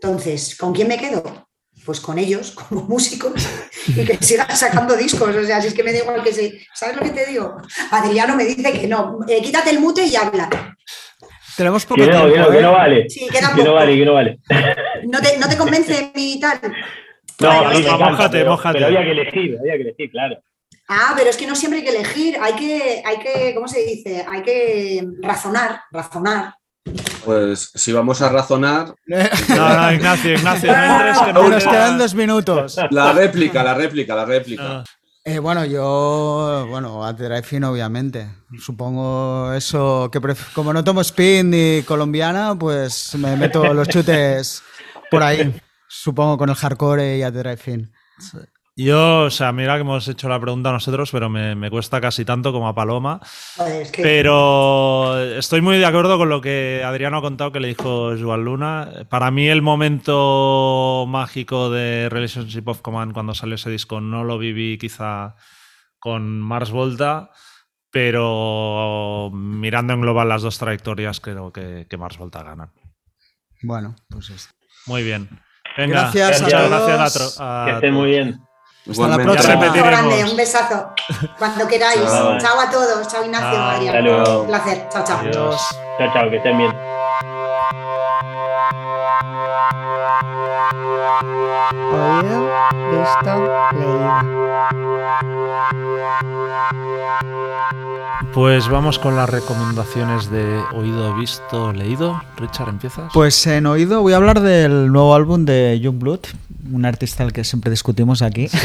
Speaker 3: Entonces, ¿con quién me quedo? Pues con ellos, como músicos, y que sigan sacando discos. O sea, si es que me da igual que se. ¿Sabes lo que te digo? Adriano me dice que no. eh, quítate el mute y habla.
Speaker 2: Tenemos poco
Speaker 4: Que no, que
Speaker 2: tiempo,
Speaker 4: que
Speaker 2: ¿eh?
Speaker 4: no vale.
Speaker 3: Sí, queda
Speaker 4: Que no vale, que no vale.
Speaker 3: ¿No te, no te convence mi tal?
Speaker 4: No,
Speaker 3: Bueno,
Speaker 1: mójate, mójate.
Speaker 4: pero había que elegir, había que elegir, claro.
Speaker 3: Ah, pero es que no siempre hay que elegir, hay que, hay que, ¿cómo se dice? Hay que razonar, razonar.
Speaker 5: Pues si vamos a razonar,
Speaker 1: No, no, Ignacio, Ignacio, no entres que no
Speaker 2: nos quedan dos minutos.
Speaker 5: la réplica, la réplica, la réplica.
Speaker 2: Eh, bueno, yo, bueno, a Drive-In obviamente. Supongo eso que como no tomo spin ni colombiana, pues me meto los chutes por ahí. Supongo con el hardcore y a Drive-In.
Speaker 1: Yo, o sea, mira que hemos hecho la pregunta nosotros, pero me, me cuesta casi tanto como a Paloma.
Speaker 3: Joder, es que
Speaker 1: Pero estoy muy de acuerdo con lo que Adriano ha contado que le dijo Joan Luna. Para mí el momento mágico de Relationship of Command cuando salió ese disco no lo viví quizá con Mars Volta, pero mirando en global las dos trayectorias creo que, que Mars Volta ganan.
Speaker 2: Bueno, pues esto.
Speaker 1: Muy bien. Venga,
Speaker 2: Gracias
Speaker 4: a
Speaker 1: muchas
Speaker 2: todos.
Speaker 1: gracias a, tro- a
Speaker 4: Que estén muy bien.
Speaker 2: Hasta la próxima.
Speaker 3: Un grande, un besazo. Cuando queráis.
Speaker 5: Chao.
Speaker 3: Chao, a todos. Chao Ignacio,
Speaker 1: Chao.
Speaker 3: Adrián.
Speaker 4: Hasta luego.
Speaker 3: Un placer. Chao, chao.
Speaker 1: Adiós.
Speaker 4: Chao, chao, que estén bien.
Speaker 6: Oído, visto, leído.
Speaker 1: Pues vamos con las recomendaciones de oído, visto, leído. Richard, ¿empiezas?
Speaker 2: Pues en oído voy a hablar del nuevo álbum de Youngblood, un artista al que siempre discutimos aquí.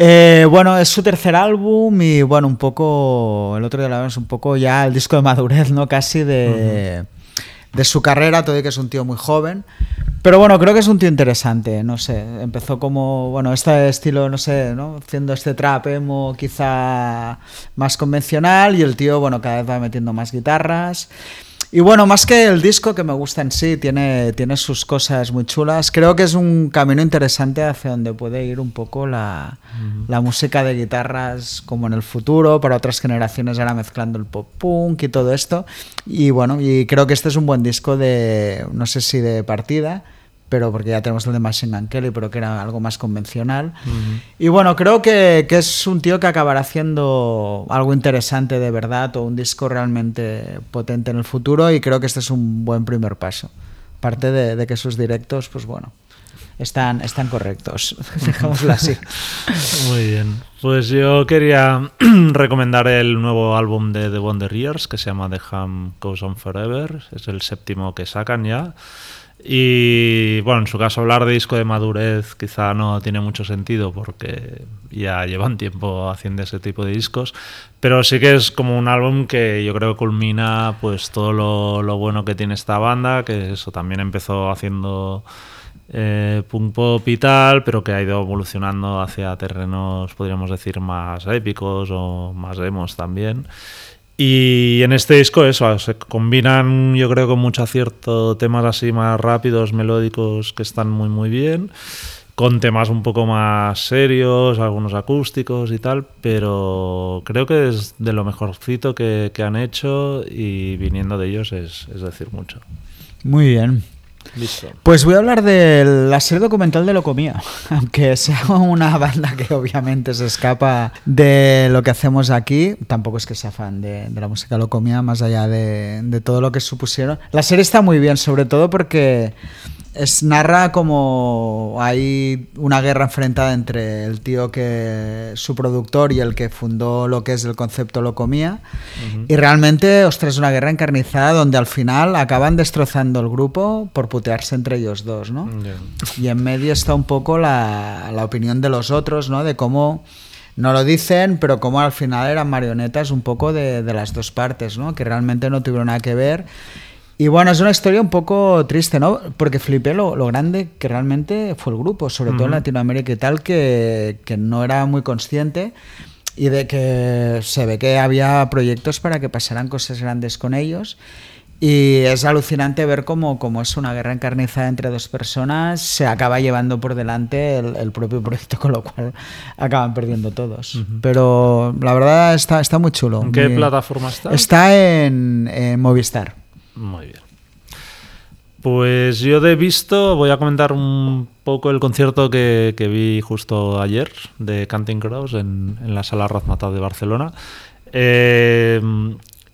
Speaker 2: Eh, bueno, es su tercer álbum y bueno, un poco, el otro día lo hablamos un poco ya el disco de madurez, ¿no? Casi de, de su carrera, todo y que es un tío muy joven. Pero bueno, creo que es un tío interesante, no sé, empezó como, bueno, este estilo, no sé, ¿no? Haciendo este trap emo quizá más convencional y el tío, bueno, cada vez va metiendo más guitarras. Y bueno, más que el disco que me gusta en sí, tiene, tiene sus cosas muy chulas. Creo que es un camino interesante hacia donde puede ir un poco la, la música de guitarras como en el futuro, para otras generaciones ahora mezclando el pop punk y todo esto. Y bueno, y creo que este es un buen disco de, no sé si de partida, pero porque ya tenemos el de Machine Gun Kelly, pero que era algo más convencional. Y bueno, creo que, que es un tío que acabará haciendo algo interesante de verdad o un disco realmente potente en el futuro y creo que este es un buen primer paso. Aparte de, de que sus directos, pues bueno, están, están correctos, dejémoslo así.
Speaker 1: Muy bien. Pues yo quería recomendar el nuevo álbum de The Wonder Years que se llama The Ham Goes On Forever. Es el séptimo que sacan ya. Y bueno, en su caso hablar de disco de madurez quizá no tiene mucho sentido porque ya llevan tiempo haciendo ese tipo de discos, pero sí que es como un álbum que yo creo culmina pues todo lo, lo bueno que tiene esta banda, que eso también empezó haciendo eh, punk pop y tal, pero que ha ido evolucionando hacia terrenos, podríamos decir, más épicos o más emos también. Y en este disco eso, se combinan yo creo con mucho acierto temas así más rápidos, melódicos, que están muy muy bien, con temas un poco más serios, algunos acústicos y tal, pero creo que es de lo mejorcito que, han hecho y viniendo de ellos es decir mucho.
Speaker 2: Muy bien.
Speaker 1: Listo.
Speaker 2: Pues voy a hablar de la serie documental de Locomía, aunque sea una banda que obviamente se escapa de lo que hacemos aquí, tampoco es que sea fan de, de la música Locomía, más allá de, de todo lo que supusieron. La serie está muy bien, sobre todo porque es, narra como hay una guerra enfrentada entre el tío que su productor y el que fundó lo que es el concepto Locomía. Y realmente, ostras, una guerra encarnizada donde al final acaban destrozando el grupo por putearse entre ellos dos, ¿no? Y en medio está un poco la, la opinión de los otros, ¿no? De cómo no lo dicen, pero cómo al final eran marionetas un poco de, de las dos partes, ¿no? Que realmente no tuvieron nada que ver. Y bueno, es una historia un poco triste, ¿no? Porque flipé lo, lo grande que realmente fue el grupo, sobre todo en Latinoamérica y tal, que, que no era muy consciente y de que se ve que había proyectos para que pasaran cosas grandes con ellos. Y es alucinante ver cómo, cómo es una guerra encarnizada entre dos personas, se acaba llevando por delante el, el propio proyecto, con lo cual acaban perdiendo todos. Pero la verdad está, está muy chulo.
Speaker 1: ¿En qué
Speaker 2: muy-
Speaker 1: plataforma está?
Speaker 2: Está en, en Movistar.
Speaker 1: Muy bien. Pues yo de visto voy a comentar un poco el concierto que, vi justo ayer de Canting Crows en, la sala Razmataz de Barcelona. Eh,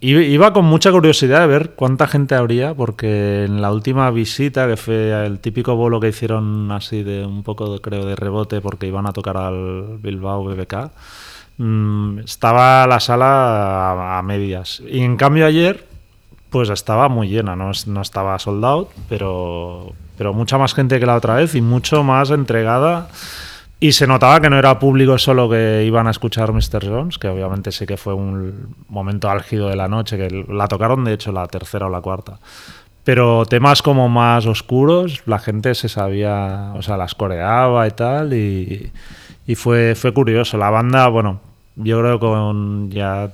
Speaker 1: iba con mucha curiosidad de ver cuánta gente habría, porque en la última visita, que fue el típico bolo que hicieron así de un poco, creo, de rebote, porque iban a tocar al Bilbao BBK, mm, estaba la sala a medias. Y en cambio ayer, pues estaba muy llena, no, no estaba sold out, pero, pero mucha más gente que la otra vez y mucho más entregada. Y se notaba que no era público solo que iban a escuchar Mr. Jones, que obviamente sí que fue un momento álgido de la noche, que la tocaron de hecho la tercera o la cuarta. Pero temas como más oscuros, la gente se sabía, o sea, las coreaba y tal, y, y fue, fue curioso. La banda, bueno, yo creo con ya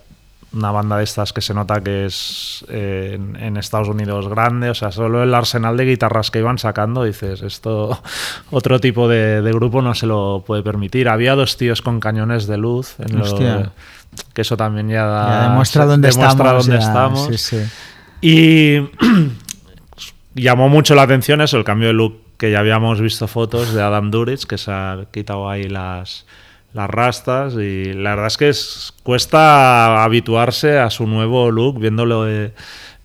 Speaker 1: una banda de estas que se nota que es eh, en, en Estados Unidos grande, o sea, solo el arsenal de guitarras que iban sacando, dices, esto otro tipo de, de grupo no se lo puede permitir. Había dos tíos con cañones de luz, en lo- que eso también ya, da-
Speaker 2: Ya demuestra dónde
Speaker 1: demuestra
Speaker 2: estamos.
Speaker 1: dónde
Speaker 2: ya,
Speaker 1: estamos.
Speaker 2: sí, sí.
Speaker 1: Y llamó mucho la atención eso, el cambio de look que ya habíamos visto fotos de Adam Duritz, que se ha quitado ahí las, las rastas y la verdad es que es- cuesta habituarse a su nuevo look viéndole,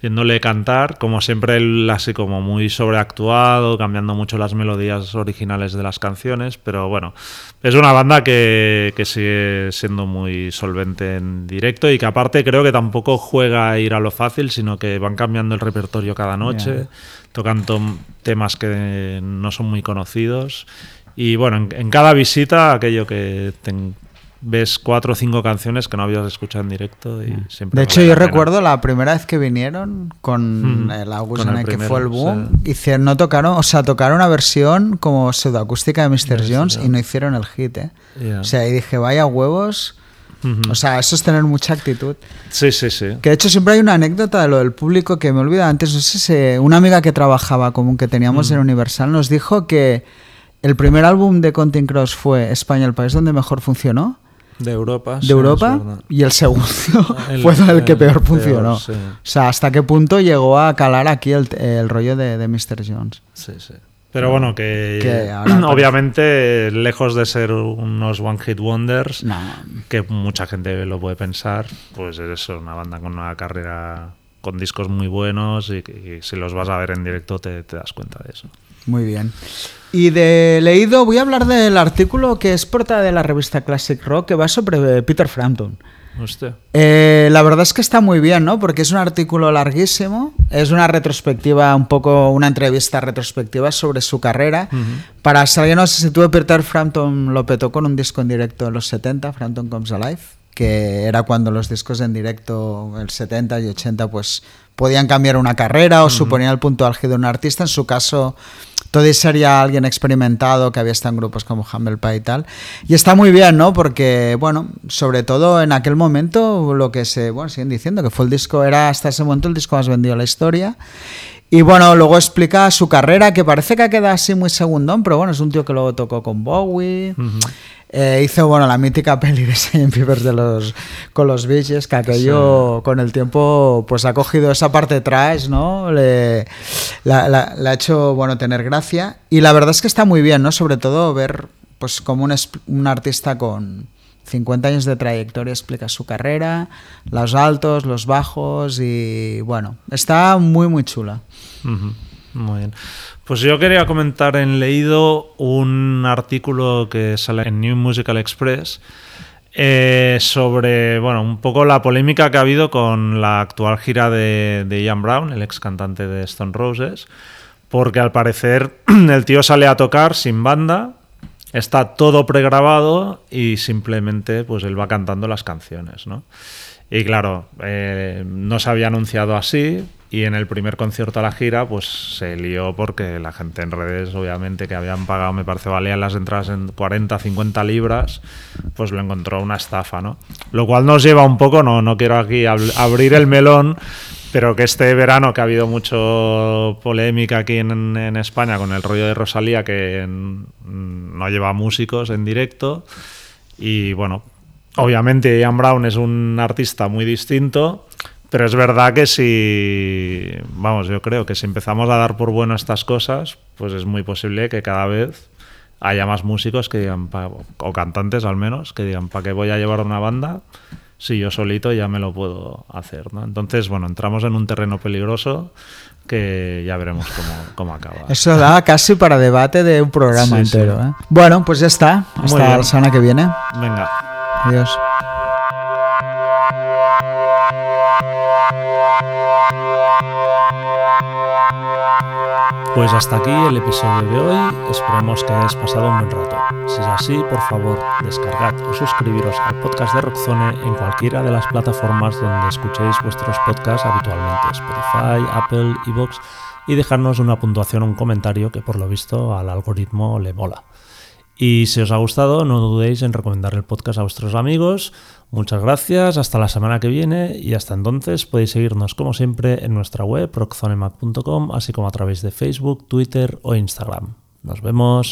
Speaker 1: viéndole cantar, como siempre él así como muy sobreactuado, cambiando mucho las melodías originales de las canciones, pero bueno, es una banda que, que sigue siendo muy solvente en directo y que aparte creo que tampoco juega a ir a lo fácil, sino que van cambiando el repertorio cada noche,
Speaker 2: Ya.
Speaker 1: tocan tom- temas que no son muy conocidos. Y bueno, en, en cada visita, aquello que ves cuatro o cinco canciones que no habías escuchado en directo y siempre
Speaker 2: De hecho, yo
Speaker 1: pena.
Speaker 2: recuerdo la primera vez que vinieron con
Speaker 1: Mm,
Speaker 2: el August
Speaker 1: con
Speaker 2: en
Speaker 1: el
Speaker 2: el que fue el boom,
Speaker 1: sí.
Speaker 2: hicieron, no tocaron, o sea, tocaron una versión como pseudoacústica de Mr. Jones y no hicieron el hit, ¿eh? O sea, y dije, vaya huevos. O sea, eso es tener mucha actitud.
Speaker 1: sí, sí, sí.
Speaker 2: Que de hecho siempre hay una anécdota de lo del público que me olvidaba antes. No sé si una amiga que trabajaba común que teníamos
Speaker 1: Mm.
Speaker 2: en Universal nos dijo que el primer álbum de Counting Cross fue España, el país donde mejor funcionó,
Speaker 1: De Europa.
Speaker 2: de Europa, y el segundo
Speaker 1: El-
Speaker 2: fue el que
Speaker 1: el
Speaker 2: peor
Speaker 1: peor,
Speaker 2: funcionó.
Speaker 1: sí.
Speaker 2: O sea, hasta qué punto llegó a calar aquí el, el rollo de, de Mr. Jones.
Speaker 1: Sí, sí. Pero bueno, que,
Speaker 2: Que ahora parece-
Speaker 1: obviamente, lejos de ser unos One Hit Wonders,
Speaker 2: No,
Speaker 1: que mucha gente lo puede pensar, pues es eso, una banda con una carrera con discos muy buenos y, que- y si los vas a ver en directo te, te das cuenta de eso.
Speaker 2: Muy bien. Y de leído, voy a hablar del artículo que es portada de la revista Classic Rock que va sobre Peter Frampton. Eh, la verdad es que está muy bien, ¿no? Porque es un artículo larguísimo, es una retrospectiva, un poco una entrevista retrospectiva sobre su carrera. Para si alguien no se sitúa, Peter Frampton lo petó con un disco en directo en los 70, Frampton Comes Alive, que era cuando los discos en directo, el 70 y 80, pues podían cambiar una carrera o suponían el punto álgido de un artista. En su caso, Toddy sería alguien experimentado que había estado en grupos como Humble Pie y tal. Y está muy bien, ¿no? Porque, bueno, sobre todo en aquel momento, lo que se, bueno, siguen diciendo, que fue el disco, era hasta ese momento el disco más vendido de la historia. Y bueno, luego explica su carrera, que parece que ha quedado así muy segundón, pero bueno, es un tío que luego tocó con Bowie. Eh, hizo, bueno, la mítica peli de Sgt. Peppers de los, con los Beaches, que aquello con el tiempo pues ha cogido esa parte trash, ¿no? Le, la, la- le ha hecho, bueno, tener gracia. Y la verdad es que está muy bien, ¿no? Sobre todo ver, pues, como un, un artista con 50 años de trayectoria explica su carrera, los altos, los bajos y, bueno, está muy, muy chula.
Speaker 1: Muy bien. Pues yo quería comentar en leído un artículo que sale en New Musical Express eh, sobre, bueno, un poco la polémica que ha habido con la actual gira de, de Ian Brown, el ex cantante de Stone Roses, porque al parecer el tío sale a tocar sin banda, está todo pregrabado y simplemente pues él va cantando las canciones, ¿no? Y claro, eh, no se había anunciado así y en el primer concierto a la gira pues se lió porque la gente en redes obviamente que habían pagado, me parece, valían las entradas en 40, 50 libras, pues lo encontró una estafa, ¿no? Lo cual nos lleva un poco, no, no quiero aquí ab- abrir el melón, Pero que este verano que ha habido mucho polémica aquí en, en España con el rollo de Rosalía que mm, no lleva músicos en directo y bueno, obviamente Ian Brown es un artista muy distinto, pero es verdad que si, vamos, yo creo que si empezamos a dar por bueno estas cosas, pues es muy posible que cada vez haya más músicos que digan, pa- o cantantes al menos, que digan, ¿para qué voy a llevar una banda? Si yo solito ya me lo puedo hacer, ¿no? Entonces, bueno, entramos en un terreno peligroso que ya veremos cómo, cómo acaba.
Speaker 2: Eso da casi para debate de un programa
Speaker 1: Sí, sí.
Speaker 2: entero. ¿eh? Bueno, pues ya está. Hasta la semana que viene.
Speaker 1: Venga.
Speaker 2: Adiós.
Speaker 1: Pues hasta aquí el episodio de hoy. Esperemos que hayáis pasado un buen rato. Si es así, por favor, descargad o suscribiros al podcast de Rockzone en cualquiera de las plataformas donde escuchéis vuestros podcasts habitualmente, Spotify, Apple, Evox, y dejarnos una puntuación o un comentario que por lo visto al algoritmo le mola. Y si os ha gustado, no dudéis en recomendar el podcast a vuestros amigos. Muchas gracias, hasta la semana que viene y hasta entonces podéis seguirnos como siempre en nuestra web rockzonemac.com, así como a través de Facebook, Twitter o Instagram. Nos vemos.